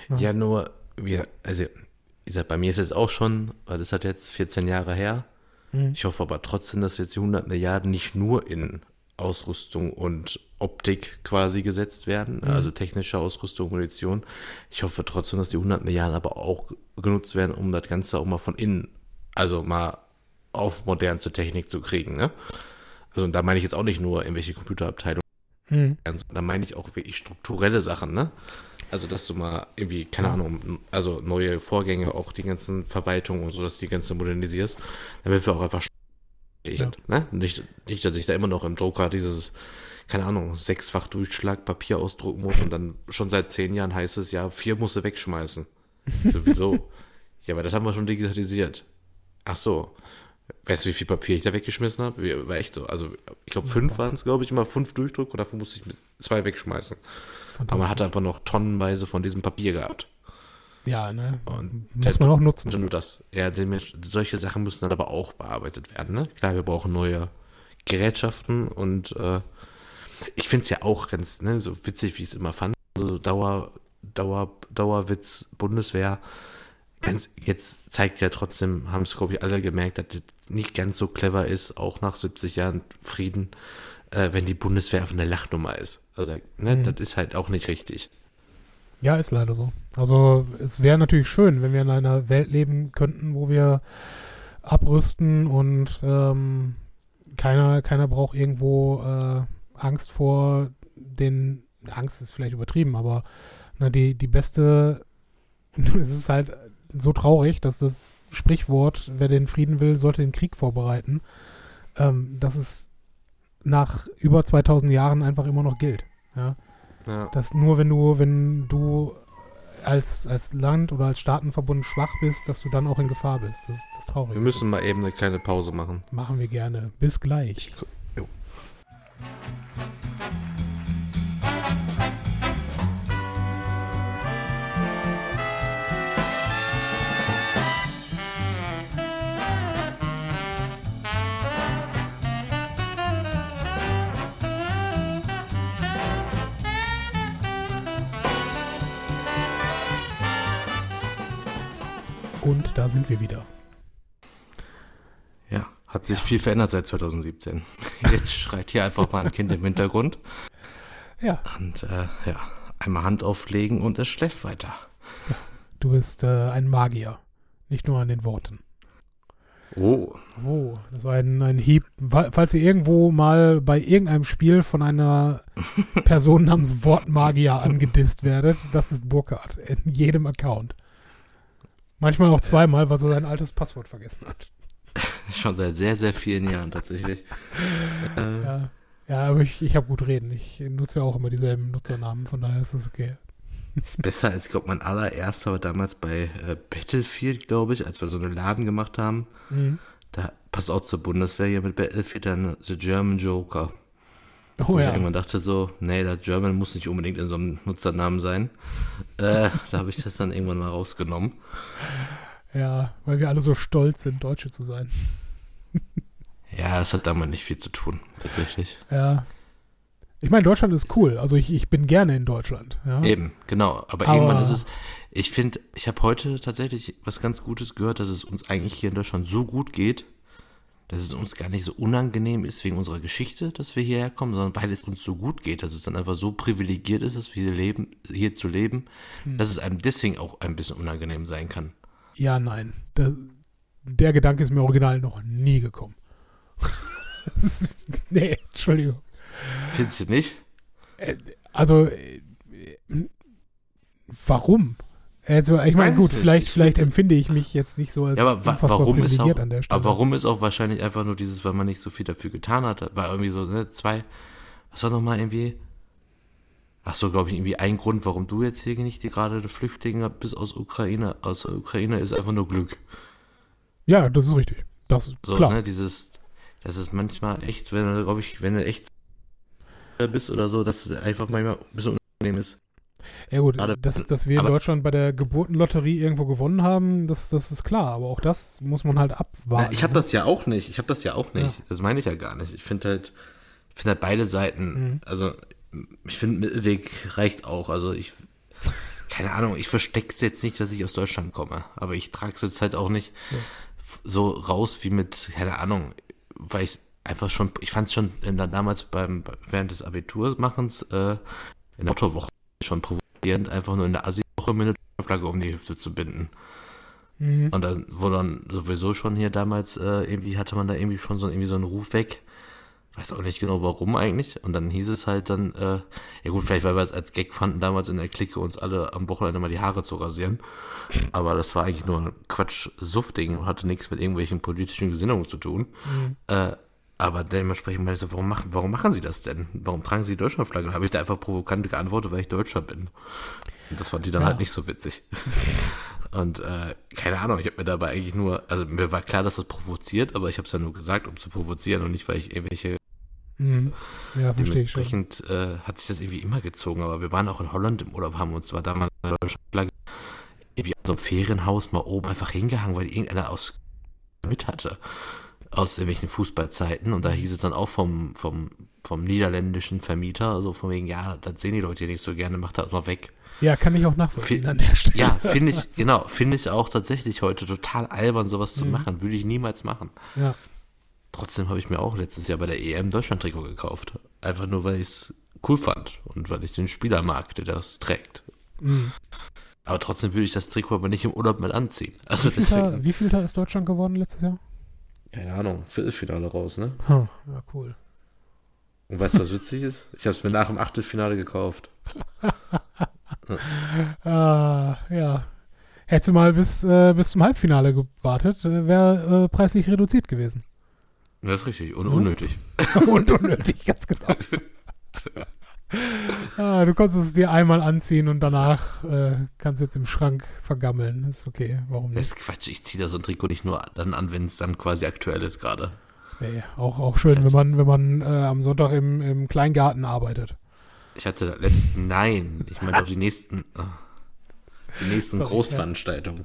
Ja. Ja, nur, wir, also, wie gesagt, bei mir ist es auch schon, weil das hat jetzt 14 Jahre her. Mhm. Ich hoffe aber trotzdem, dass jetzt die 100 Milliarden nicht nur in Ausrüstung und Optik quasi gesetzt werden, Mhm. also technische Ausrüstung, Munition. Ich hoffe trotzdem, dass die 100 Milliarden aber auch genutzt werden, um das Ganze auch mal von innen, also mal auf modernste Technik zu kriegen. Ne? Also da meine ich jetzt auch nicht nur irgendwelche Computerabteilungen, Mhm. da meine ich auch wirklich strukturelle Sachen, ne? Also, dass du mal irgendwie, keine Ahnung, also neue Vorgänge, auch die ganzen Verwaltungen und so, dass du die ganze modernisierst, damit wir auch einfach Ja. ne? Nicht, nicht, dass ich da immer noch im Drucker dieses, keine Ahnung, sechsfach Durchschlag Papier ausdrucken muss und dann schon seit zehn Jahren heißt es ja, vier musst du wegschmeißen. [laughs] Sowieso. ja, aber das haben wir schon digitalisiert. Ach so. Weißt du, wie viel Papier ich da weggeschmissen habe? War echt so. Also, ich glaube, fünf waren es, glaube ich, immer fünf Durchdruck und davon musste ich mit zwei wegschmeißen. Aber man hat einfach noch tonnenweise von diesem Papier gehabt. Ja, ne? Und Muss man auch nutzen. Nur das. Ja, solche Sachen müssen dann aber auch bearbeitet werden. Ne? Klar, wir brauchen neue Gerätschaften und äh, ich finde es ja auch ganz ne, so witzig, wie ich es immer fand. So Dauer, Dauer, Dauerwitz, Bundeswehr. Ganz, jetzt zeigt ja trotzdem, haben es, glaube ich, alle gemerkt, dass das nicht ganz so clever ist, auch nach 70 Jahren Frieden, äh, wenn die Bundeswehr auf eine Lachnummer ist. Also, ne, Mhm. das ist halt auch nicht richtig. Ja, ist leider so. Also es wäre natürlich schön, wenn wir in einer Welt leben könnten, wo wir abrüsten und ähm, keiner, keiner braucht irgendwo äh, Angst vor den, Angst ist vielleicht übertrieben, aber na, die, die beste, [laughs] es ist halt so traurig, dass das Sprichwort, wer den Frieden will, sollte den Krieg vorbereiten, ähm, dass es nach über 2000 Jahren einfach immer noch gilt. Ja. Ja. Dass nur wenn du, wenn du als, als Land oder als Staatenverbund schwach bist, dass du dann auch in Gefahr bist. Das, das ist traurig. Wir müssen mal eben eine kleine Pause machen. Machen wir gerne. Bis gleich. Jo. Da sind wir wieder. Ja, hat sich viel verändert seit 2017. [laughs] Jetzt schreit hier einfach mal ein Kind im Hintergrund. Ja, Und äh, ja, einmal Hand auflegen und es schläft weiter. du bist äh, ein Magier. Nicht nur an den Worten. Oh, Oh, das war ein, ein Hieb. Falls ihr irgendwo mal bei irgendeinem Spiel von einer [laughs] Person namens Wortmagier angedisst werdet, das ist Burkhardt. In jedem Account. Manchmal auch zweimal, weil er sein altes Passwort vergessen hat. [laughs] schon seit sehr, sehr vielen Jahren tatsächlich. Äh, [laughs] Ja, ja aber ich, ich habe gut reden. Ich nutze ja auch immer dieselben Nutzernamen, von daher ist es okay. Ist besser als, glaube mein allererster war damals bei äh, Battlefield, glaube ich, als wir so einen Laden gemacht haben. Mhm. Da passt auch zur Bundeswehr hier mit Battlefield dann The German Joker. Oh Wo ich ja. irgendwann dachte so, nee, der German muss nicht unbedingt in so einem Nutzernamen sein. Äh, da habe ich das dann irgendwann mal rausgenommen. Ja, weil wir alle so stolz sind, Deutsche zu sein. Ja, das hat damit nicht viel zu tun, tatsächlich. Ja. Ich meine, Deutschland ist cool. Also ich, ich bin gerne in Deutschland. Ja. Eben, genau. Aber, Aber- irgendwann ist es, ich finde, ich habe heute tatsächlich was ganz Gutes gehört, dass es uns eigentlich hier in Deutschland so gut geht, dass es uns gar nicht so unangenehm ist wegen unserer Geschichte, dass wir hierher kommen, sondern weil es uns so gut geht, dass es dann einfach so privilegiert ist, dass wir hier leben, hier zu leben, Hm. dass es einem deswegen auch ein bisschen unangenehm sein kann. Ja, nein. Der, der Gedanke ist mir original noch nie gekommen. [laughs] Ist, nee, Entschuldigung. Findest du nicht? Also, äh, warum? Also, ich meine, gut, vielleicht, Ich vielleicht find- empfinde ich mich jetzt nicht so als Ja, aber wa warum ist auch, an der Stelle. aber warum ist auch wahrscheinlich einfach nur dieses, weil man nicht so viel dafür getan hat, war irgendwie so, ne, zwei, was war nochmal irgendwie, ach so, glaube ich, irgendwie ein Grund, warum du jetzt hier nicht die gerade Flüchtlinge bist aus Ukraine, aus der Ukraine, ist einfach nur Glück. Ja, das ist richtig. Das ist So, klar. ne, dieses, das ist manchmal echt, wenn du, glaube ich, wenn du echt bist oder so, dass es einfach manchmal ein bisschen unangenehm ist. Ja gut, Gerade- dass, dass wir in aber- Deutschland bei der Geburtenlotterie irgendwo gewonnen haben, das, das ist klar. Aber auch das muss man halt abwarten. Na, ich habe ne? das ja auch nicht. Ich habe das ja auch nicht. Das meine ich ja gar nicht. Ich finde halt, finde halt beide Seiten, Mhm. also ich finde Mittelweg reicht auch. Also ich, keine Ahnung, ich verstecke es jetzt nicht, dass ich aus Deutschland komme. Aber ich trage es jetzt halt auch nicht Ja. so raus wie mit, keine Ahnung, weil ich einfach schon, ich fand es schon in damals beim, während des Abiturmachens äh, in der Mottowoche schon provozierend, einfach nur in der Asi-Woche mir eine Flagge um die Hüfte zu binden. Mhm. Und dann, wo dann sowieso schon hier damals, äh, irgendwie hatte man da irgendwie schon so, irgendwie so einen Ruf weg. Weiß auch nicht genau warum eigentlich. Und dann hieß es halt dann, äh, ja gut, vielleicht weil wir es als Gag fanden, damals in der Clique uns alle am Wochenende mal die Haare zu rasieren. Aber das war eigentlich nur ein Quatsch-Suff-Ding und hatte nichts mit irgendwelchen politischen Gesinnungen zu tun. Mhm. Äh, aber dementsprechend meine ich so, warum machen, warum machen sie das denn? Warum tragen sie die Deutschlandflagge? Dann habe ich da einfach provokant geantwortet, weil ich Deutscher bin. Und das fand die dann Ja. halt nicht so witzig. [laughs] Und äh, keine Ahnung, ich habe mir dabei eigentlich nur, also mir war klar, dass das provoziert, aber ich habe es ja nur gesagt, um zu provozieren und nicht, weil ich irgendwelche, Mhm. Ja, verstehe ich schon. dementsprechend äh, hat sich das irgendwie immer gezogen. Aber wir waren auch in Holland im Urlaub, haben uns zwar damals eine Deutschlandflagge irgendwie an so einem Ferienhaus mal oben einfach hingehangen, weil irgendeiner aus mit hatte. Aus irgendwelchen Fußballzeiten. Und da hieß es dann auch vom, vom, vom niederländischen Vermieter, also von wegen, ja, das sehen die Leute hier nicht so gerne, macht das mal weg. Ja, kann ich auch nachvollziehen Fi- an der Stelle. Ja, finde ich, [laughs] genau, finde ich auch tatsächlich heute total albern, sowas zu Mhm. machen. Würde ich niemals machen. Ja. Trotzdem habe ich mir auch letztes Jahr bei der EM Deutschland-Trikot gekauft. Einfach nur, weil ich es cool fand und weil ich den Spieler mag, der das trägt. Mhm. Aber trotzdem würde ich das Trikot aber nicht im Urlaub mit anziehen. Also wie, viel da, wie viel da ist Deutschland geworden letztes Jahr? Keine Ahnung, Viertelfinale raus, ne? Huh, ja, cool. Und weißt du, was witzig ist? Ich habe es mir nach dem Achtelfinale gekauft. [laughs] Ah, ja. Hättest du mal bis, äh, bis zum Halbfinale gewartet, äh, wäre äh, preislich reduziert gewesen. Das ist richtig, un Mhm. unnötig. [laughs] Und unnötig, ganz genau. [laughs] [laughs] ah, du konntest es dir einmal anziehen und danach äh, kannst jetzt im Schrank vergammeln. Ist okay, warum Das nicht? ist Quatsch, ich ziehe da so ein Trikot nicht nur dann an, wenn es dann quasi aktuell ist gerade. Nee, auch, auch schön, wenn man, wenn man äh, am Sonntag im, im Kleingarten arbeitet. Ich hatte letzten, nein, ich meine auch die nächsten, ah, die nächsten Sorry, Großveranstaltungen.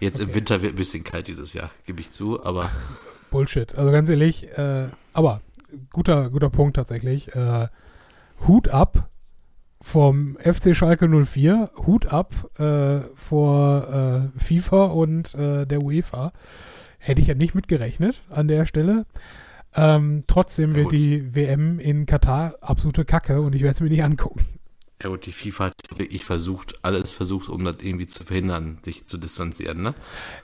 Jetzt im Okay. Winter wird ein bisschen kalt dieses Jahr, gebe ich zu, aber Bullshit. Also ganz ehrlich, äh, aber guter, guter Punkt tatsächlich. Äh, Hut ab vom FC Schalke 04, Hut ab äh, vor äh, FIFA und äh, der UEFA. Hätte ich ja nicht mitgerechnet an der Stelle. Ähm, trotzdem wird die WM in Katar absolute Kacke und ich werde es mir nicht angucken. Ja gut, die FIFA hat wirklich versucht, alles versucht, um das irgendwie zu verhindern, sich zu distanzieren, ne?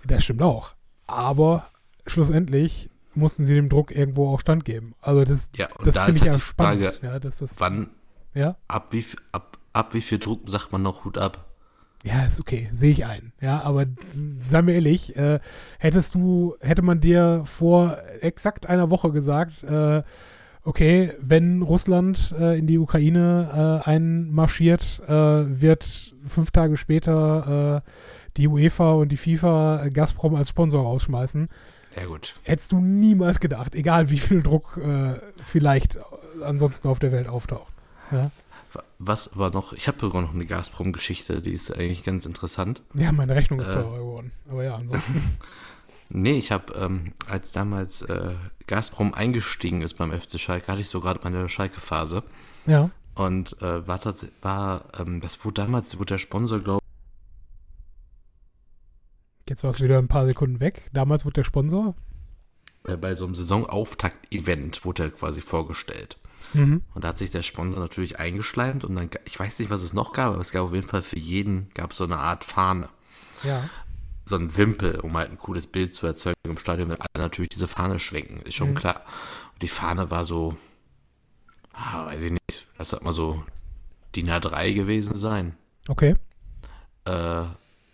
Das stimmt auch. Aber schlussendlich mussten sie dem Druck irgendwo auch standgeben. Also das, ja, das da finde ich halt ja spannend. Frage, ja, das ist, Wann, ja? ab wie, viel- ab, ab wie viel Druck sagt man noch Hut ab? Ja, ist okay, sehe ich ein. Ja, aber sei mir ehrlich, äh, hättest du, hätte man dir vor exakt einer Woche gesagt, äh, okay, wenn Russland äh, in die Ukraine äh, einmarschiert, äh, wird fünf Tage später äh, die UEFA und die FIFA Gazprom als Sponsor rausschmeißen. Ja gut. Hättest du niemals gedacht, egal wie viel Druck äh, vielleicht ansonsten auf der Welt auftaucht. Ja, Was war noch? Ich habe sogar noch eine Gazprom-Geschichte, die ist eigentlich ganz interessant. ja meine Rechnung ist Äh. teurer geworden. Aber ja, ansonsten. [laughs] Nee, ich habe, ähm, als damals äh, Gazprom eingestiegen ist beim FC Schalke, hatte ich so gerade meine Schalke-Phase. ja. Und äh, war, war ähm, das wurde damals, wurde der Sponsor, glaube Jetzt war es wieder ein paar Sekunden weg. Damals wurde der Sponsor. äh, bei so einem Saisonauftakt-Event wurde er quasi vorgestellt. Mhm. Und da hat sich der Sponsor natürlich eingeschleimt und dann, ich weiß nicht, was es noch gab, aber es gab auf jeden Fall für jeden, gab es so eine Art Fahne. Ja. So ein Wimpel, um halt ein cooles Bild zu erzeugen im Stadion, wenn alle natürlich diese Fahne schwenken, ist schon Mhm. klar. Und die Fahne war so, ah, weiß ich nicht, das hat mal so DIN A3 gewesen sein. Okay. Äh,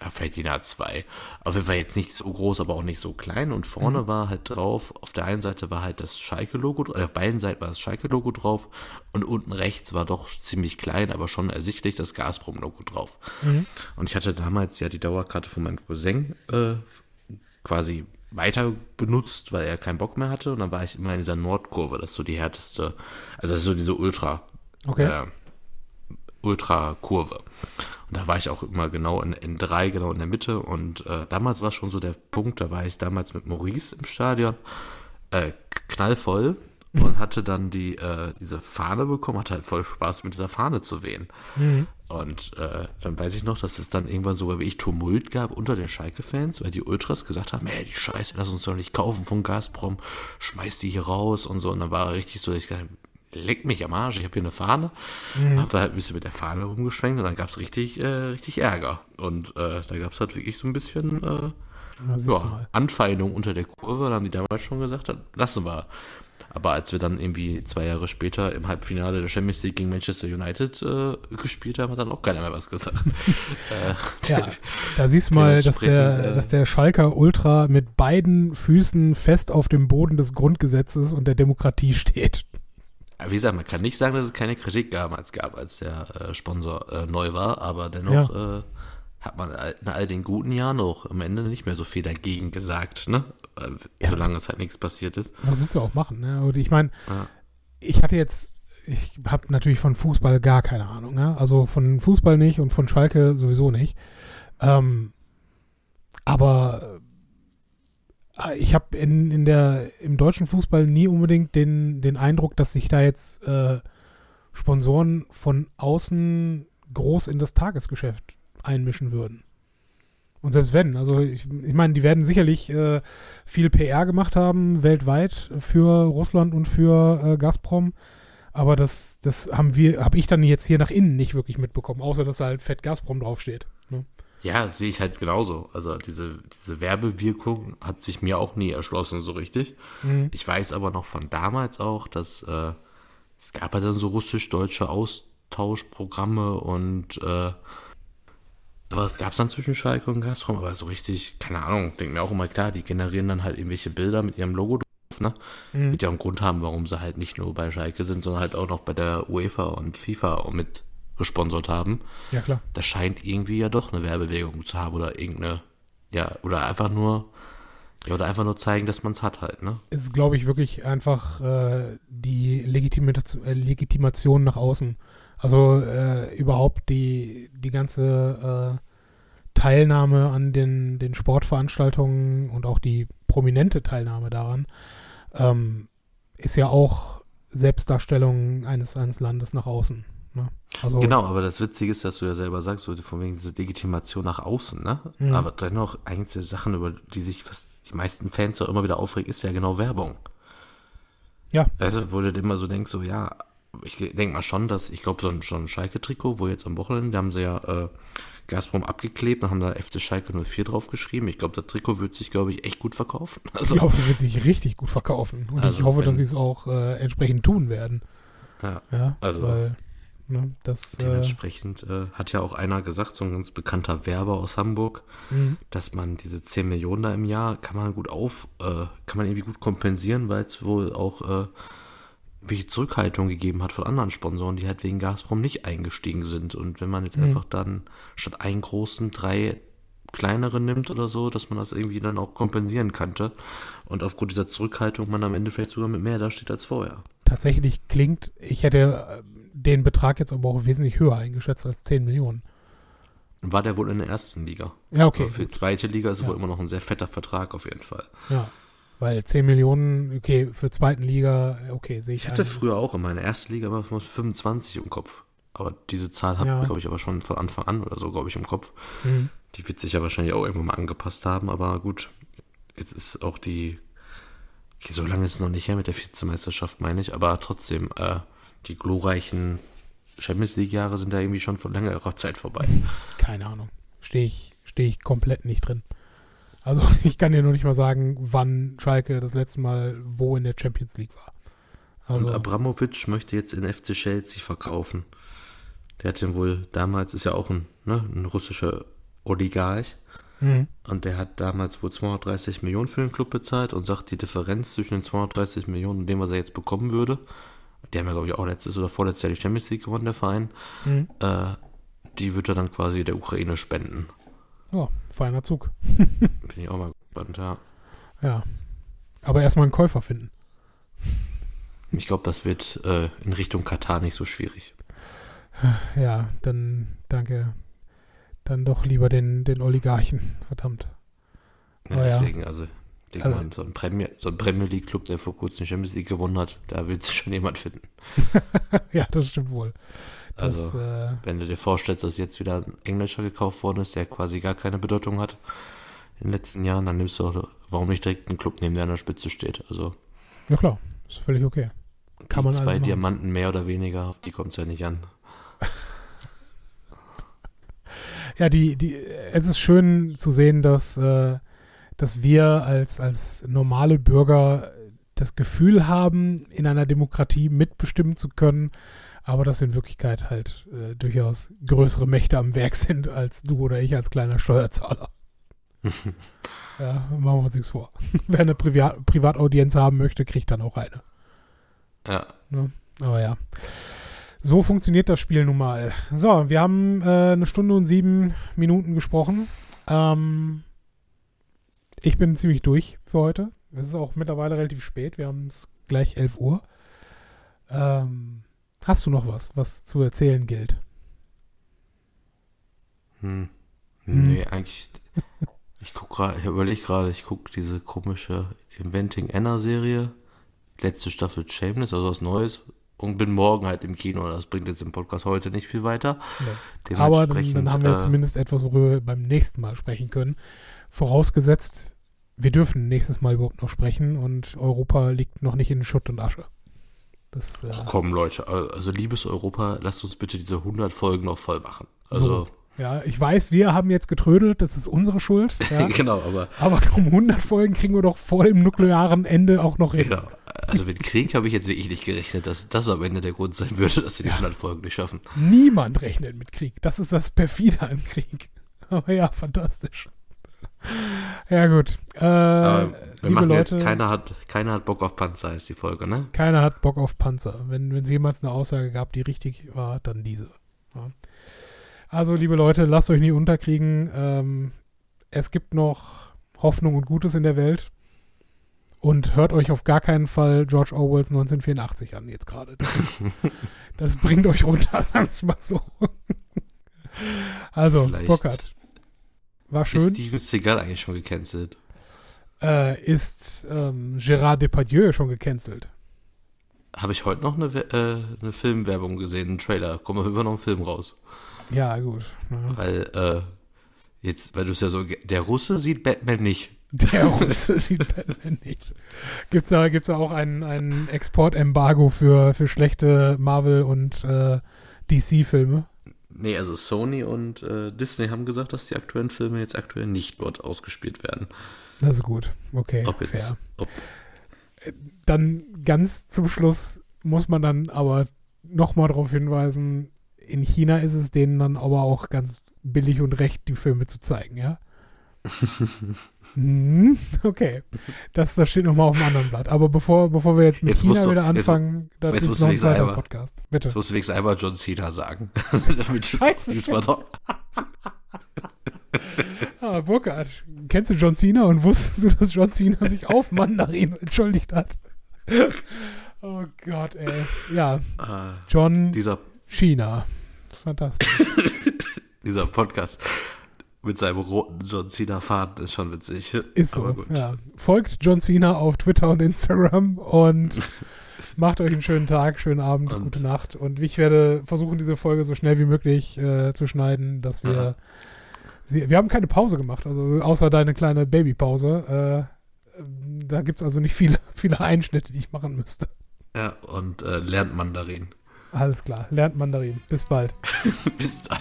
ja, vielleicht DIN A2. Auf jeden Fall jetzt nicht so groß, aber auch nicht so klein. Und vorne war halt drauf, auf der einen Seite war halt das Schalke-Logo, oder auf beiden Seiten war das Schalke-Logo drauf. Und unten rechts war doch ziemlich klein, aber schon ersichtlich das Gazprom-Logo drauf. Und ich hatte damals ja die Dauerkarte von meinem Cousin äh, quasi weiter benutzt, weil er keinen Bock mehr hatte. Und dann war ich immer in dieser Nordkurve, das ist so die härteste, also das ist so diese Ultra, Okay. äh, Ultra-Kurve. Und da war ich auch immer genau in, in drei, genau in der Mitte. Und äh, damals war schon so der Punkt, da war ich damals mit Maurice im Stadion, äh, knallvoll und hatte dann die, äh, diese Fahne bekommen, hatte halt voll Spaß mit dieser Fahne zu wehen. Und äh, dann weiß ich noch, dass es dann irgendwann sogar wie ich Tumult gab unter den Schalke-Fans, weil die Ultras gesagt haben, ey, die Scheiße, lass uns doch nicht kaufen von Gazprom, schmeiß die hier raus und so. Und dann war er richtig so, dass ich habe, leck mich am Arsch, ich habe hier eine Fahne. Hab da halt ein bisschen mit der Fahne rumgeschwenkt und dann gab es richtig, äh, richtig Ärger. Und äh, da gab es halt wirklich so ein bisschen äh, ja. Anfeindung unter der Kurve, dann haben die damals schon gesagt, lassen wir. Aber als wir dann irgendwie zwei Jahre später im Halbfinale der Champions League gegen Manchester United äh, gespielt haben, hat dann auch keiner mehr was gesagt. [laughs] äh, Ja, da siehst du mal, dass der, äh, dass der Schalker Ultra mit beiden Füßen fest auf dem Boden des Grundgesetzes und der Demokratie steht. Wie gesagt, man kann nicht sagen, dass es keine Kritik damals gab, als der äh, Sponsor äh, neu war, aber dennoch äh, hat man in all den guten Jahren auch am Ende nicht mehr so viel dagegen gesagt, ne? Ja. Solange es halt nichts passiert ist. Was willst du auch machen? Ne? Und ich meine, Ja. ich hatte jetzt, ich habe natürlich von Fußball gar keine Ahnung. Ne? Also von Fußball nicht und von Schalke sowieso nicht. Ähm, aber ich habe in, in der, im deutschen Fußball nie unbedingt den, den Eindruck, dass sich da jetzt äh, Sponsoren von außen groß in das Tagesgeschäft einmischen würden. Und selbst wenn, also ich, ich meine, die werden sicherlich äh, viel PR gemacht haben weltweit für Russland und für äh, Gazprom, aber das, das haben wir, habe ich dann jetzt hier nach innen nicht wirklich mitbekommen, außer dass da halt fett Gazprom draufsteht. Ja, sehe ich halt genauso. Also diese, diese Werbewirkung hat sich mir auch nie erschlossen, so richtig. Mhm. Ich weiß aber noch von damals auch, dass äh, es gab ja dann so russisch-deutsche Austauschprogramme und äh, sowas gab es dann zwischen Schalke und Gazprom, aber so richtig, keine Ahnung, denke mir auch immer klar, die generieren dann halt irgendwelche Bilder mit ihrem Logo drauf, ne? Mhm. Wird ja einen Grund haben, warum sie halt nicht nur bei Schalke sind, sondern halt auch noch bei der UEFA und FIFA auch mit gesponsert haben Ja, klar. da scheint irgendwie ja doch eine Werbebewegung zu haben oder irgendeine, ja, oder einfach nur, ja, oder einfach nur zeigen, dass man es hat halt, ne? Es ist, glaube ich, wirklich einfach äh, die Legitimation, äh, Legitimation nach außen. Also äh, überhaupt die, die ganze äh, Teilnahme an den, den Sportveranstaltungen und auch die prominente Teilnahme daran ähm, ist ja auch Selbstdarstellung eines, eines Landes nach außen. Ne? Also, Genau, aber das Witzige ist, dass du ja selber sagst, so von wegen diese Legitimation nach außen, ne? Mhm. Aber dennoch, eigentlich die Sachen, über die sich fast die meisten Fans auch immer wieder aufregen, ist ja genau Werbung. Ja. Also, wo du dir immer so denkst, so, ja, ich denke mal schon, dass, ich glaube, so ein, schon ein Schalke-Trikot, wo jetzt am Wochenende, da haben sie ja äh, Gazprom abgeklebt und haben da FC Schalke 04 draufgeschrieben. Ich glaube, das Trikot wird sich, glaube ich, echt gut verkaufen. [laughs] Also, Ich glaube, es wird sich richtig gut verkaufen. Und ich Also, hoffe, dass sie es auch äh, entsprechend tun werden. ja. Ja, Also- weil, ne, das, äh, Dementsprechend äh, hat ja auch einer gesagt, so ein ganz bekannter Werber aus Hamburg, mh, dass man diese 10 Millionen da im Jahr kann man gut auf, äh, kann man irgendwie gut kompensieren, weil es wohl auch äh, wie Zurückhaltung gegeben hat von anderen Sponsoren, die halt wegen Gazprom nicht eingestiegen sind. Und wenn man jetzt Mhm. einfach dann statt einen großen drei kleinere nimmt oder so, dass man das irgendwie dann auch kompensieren könnte. Und aufgrund dieser Zurückhaltung man am Ende vielleicht sogar mit mehr dasteht als vorher. tatsächlich klingt, ich hätte den Betrag jetzt aber auch wesentlich höher eingeschätzt als 10 Millionen. War der wohl in der ersten Liga. Ja, okay. Aber für die zweite Liga ist Ja. wohl immer noch ein sehr fetter Vertrag auf jeden Fall. Ja. Weil 10 Millionen, okay, für zweiten Liga, okay, sehe ich Ich hatte früher auch in meiner ersten Liga immer 25 im Kopf. Aber diese Zahl habe Ja. ich, glaube ich, aber schon von Anfang an oder so, glaube ich, im Kopf. Mhm. Die wird sich ja wahrscheinlich auch irgendwann mal angepasst haben, aber gut. Jetzt ist auch die. Okay, so lange ist es noch nicht her mit der Vizemeisterschaft, meine ich, aber trotzdem, äh, die glorreichen Champions League-Jahre sind da irgendwie schon vor längerer Zeit vorbei. Keine Ahnung. Stehe ich, stehe ich komplett nicht drin. Also [laughs] ich kann dir noch nicht mal sagen, wann Schalke das letzte Mal wo in der Champions League war. Also, Und Abramovic möchte jetzt in FC Chelsea verkaufen. Der hat den wohl damals, ist ja auch ein, ne, ein russischer Oligarch. mhm. Und der hat damals wohl 230 Millionen für den Club bezahlt und sagt, die Differenz zwischen den 230 Millionen und dem, was er jetzt bekommen würde, die haben ja, glaube ich, auch letztes oder vorletztes Jahr die Champions League gewonnen, der Verein, Mhm. äh, die wird er dann quasi der Ukraine spenden. Ja, feiner Zug. [laughs] Bin ich auch mal gespannt, ja. Ja. Aber erstmal einen Käufer finden. Ich glaube, das wird äh, in Richtung Katar nicht so schwierig. Ja, dann danke. Dann doch lieber den, den Oligarchen. Verdammt. Ja, Oh ja. deswegen, also, denke Also- mal, so ein Premier, so ein Premier League Club, der vor kurzem Champions League gewonnen hat, da wird sich schon jemand finden. [laughs] ja, das stimmt wohl. Das, Also, äh, wenn du dir vorstellst, dass jetzt wieder ein Englischer gekauft worden ist, der quasi gar keine Bedeutung hat in den letzten Jahren, dann nimmst du auch, warum nicht direkt einen Club nehmen, der an der Spitze steht. Also ja klar, ist völlig okay. Kann man zwei also. Diamanten mehr oder weniger, auf die kommt es ja nicht an. [laughs] Ja, die, die, es ist schön zu sehen, dass, äh, dass wir als, als normale Bürger das Gefühl haben, in einer Demokratie mitbestimmen zu können, aber dass in Wirklichkeit halt äh, durchaus größere Mächte am Werk sind als du oder ich als kleiner Steuerzahler. [laughs] ja, machen wir uns nichts vor. [laughs] Wer eine Privat Privataudienz haben möchte, kriegt dann auch eine. Ja, Aber ja. So funktioniert das Spiel nun mal. So, wir haben äh, eine Stunde und sieben Minuten gesprochen. Ähm, ich bin ziemlich durch für heute. Es ist auch mittlerweile relativ spät. Wir haben es gleich 11 Uhr. Ähm, hast du noch was, was zu erzählen gilt? hm. Hm. Nee, eigentlich. Ich guck gerade, ich überlege gerade, ich gucke diese komische Inventing Anna Serie. Letzte Staffel Shameless, also was Neues. Und bin morgen halt im Kino. Das bringt jetzt im Podcast heute nicht viel weiter. Aber dann, dann haben wir äh, zumindest etwas, worüber wir beim nächsten Mal sprechen können. Vorausgesetzt, wir dürfen nächstes Mal überhaupt noch sprechen und Europa liegt noch nicht in Schutt und Asche. Das, äh, Ach komm, Leute, also liebes Europa, lasst uns bitte diese 100 Folgen noch voll machen. Also, So. Ja, ich weiß, wir haben jetzt getrödelt, das ist unsere Schuld. [laughs] Ja. genau, aber Aber um 100 Folgen kriegen wir doch vor dem nuklearen Ende auch noch hin. genau. Also mit Krieg habe ich jetzt wirklich nicht gerechnet, dass das am Ende der Grund sein würde, dass wir die Ja. 100 Folgen nicht schaffen. Niemand rechnet mit Krieg. Das ist das perfide an Krieg. Aber [laughs] ja, fantastisch. Ja, gut. Äh, Aber wir liebe machen Leute, jetzt, keiner hat, keiner hat Bock auf Panzer, ist die Folge, ne? keiner hat Bock auf Panzer. Wenn es jemals eine Aussage gab, die richtig war, dann diese. Ja. Also, liebe Leute, lasst euch nicht unterkriegen. Ähm, es gibt noch Hoffnung und Gutes in der Welt. Und hört euch auf gar keinen Fall George Orwells 1984 an, jetzt gerade. Das, [laughs] das bringt euch runter, [laughs] sagen wir mal so. Also, Vielleicht War Ist schön. Steven Seagal eigentlich schon gecancelt? Äh, ist ähm, Gérard Depardieu schon gecancelt? habe ich heute noch eine, äh, eine Filmwerbung gesehen, einen Trailer. Kommt auf jeden Fall noch ein Film raus. Ja, gut. Ja. Weil, äh, jetzt, weil du es ja so, der Russe sieht Batman nicht. Der [laughs] Russe sieht Batman nicht. Gibt's da, gibt's da auch ein, ein Exportembargo für, für schlechte Marvel- und äh, DC-Filme? Nee, also Sony und äh, Disney haben gesagt, dass die aktuellen Filme jetzt aktuell nicht dort ausgespielt werden. Ist gut. Okay, Ob jetzt, fair. ob, Dann ganz zum Schluss muss man dann aber nochmal darauf hinweisen, in China ist es denen dann aber auch ganz billig und recht, die Filme zu zeigen, ja? [laughs] Hm, okay. Das, das steht nochmal auf dem anderen Blatt. Aber bevor, bevor wir jetzt mit Jetzt China du- wieder jetzt- anfangen, das jetzt ist noch ein zweiter. Podcast. Bitte. jetzt musst du wenigstens einmal John Cena sagen. [laughs] Damit Scheiße, diesmal doch. [laughs] Ah, Burkhard, kennst du John Cena und wusstest du, dass John Cena sich auf Mandarin [laughs] entschuldigt hat? Oh Gott, ey. Ja, Äh, John dieser, Cena. Fantastisch. dieser Podcast mit seinem roten John Cena-Faden ist schon witzig. Ist so, Aber gut. ja. Folgt John Cena auf Twitter und Instagram und [laughs] macht euch einen schönen Tag, schönen Abend, Und- gute Nacht. Und ich werde versuchen, diese Folge so schnell wie möglich äh, zu schneiden, dass wir. Ja. Sie, wir haben keine Pause gemacht, also außer deine kleine Babypause. Äh, da gibt es also nicht viele, [laughs] viele Einschnitte, die ich machen müsste. Ja, und äh, lernt Mandarin. Alles klar, lernt Mandarin. Bis bald. [laughs] Bis dann.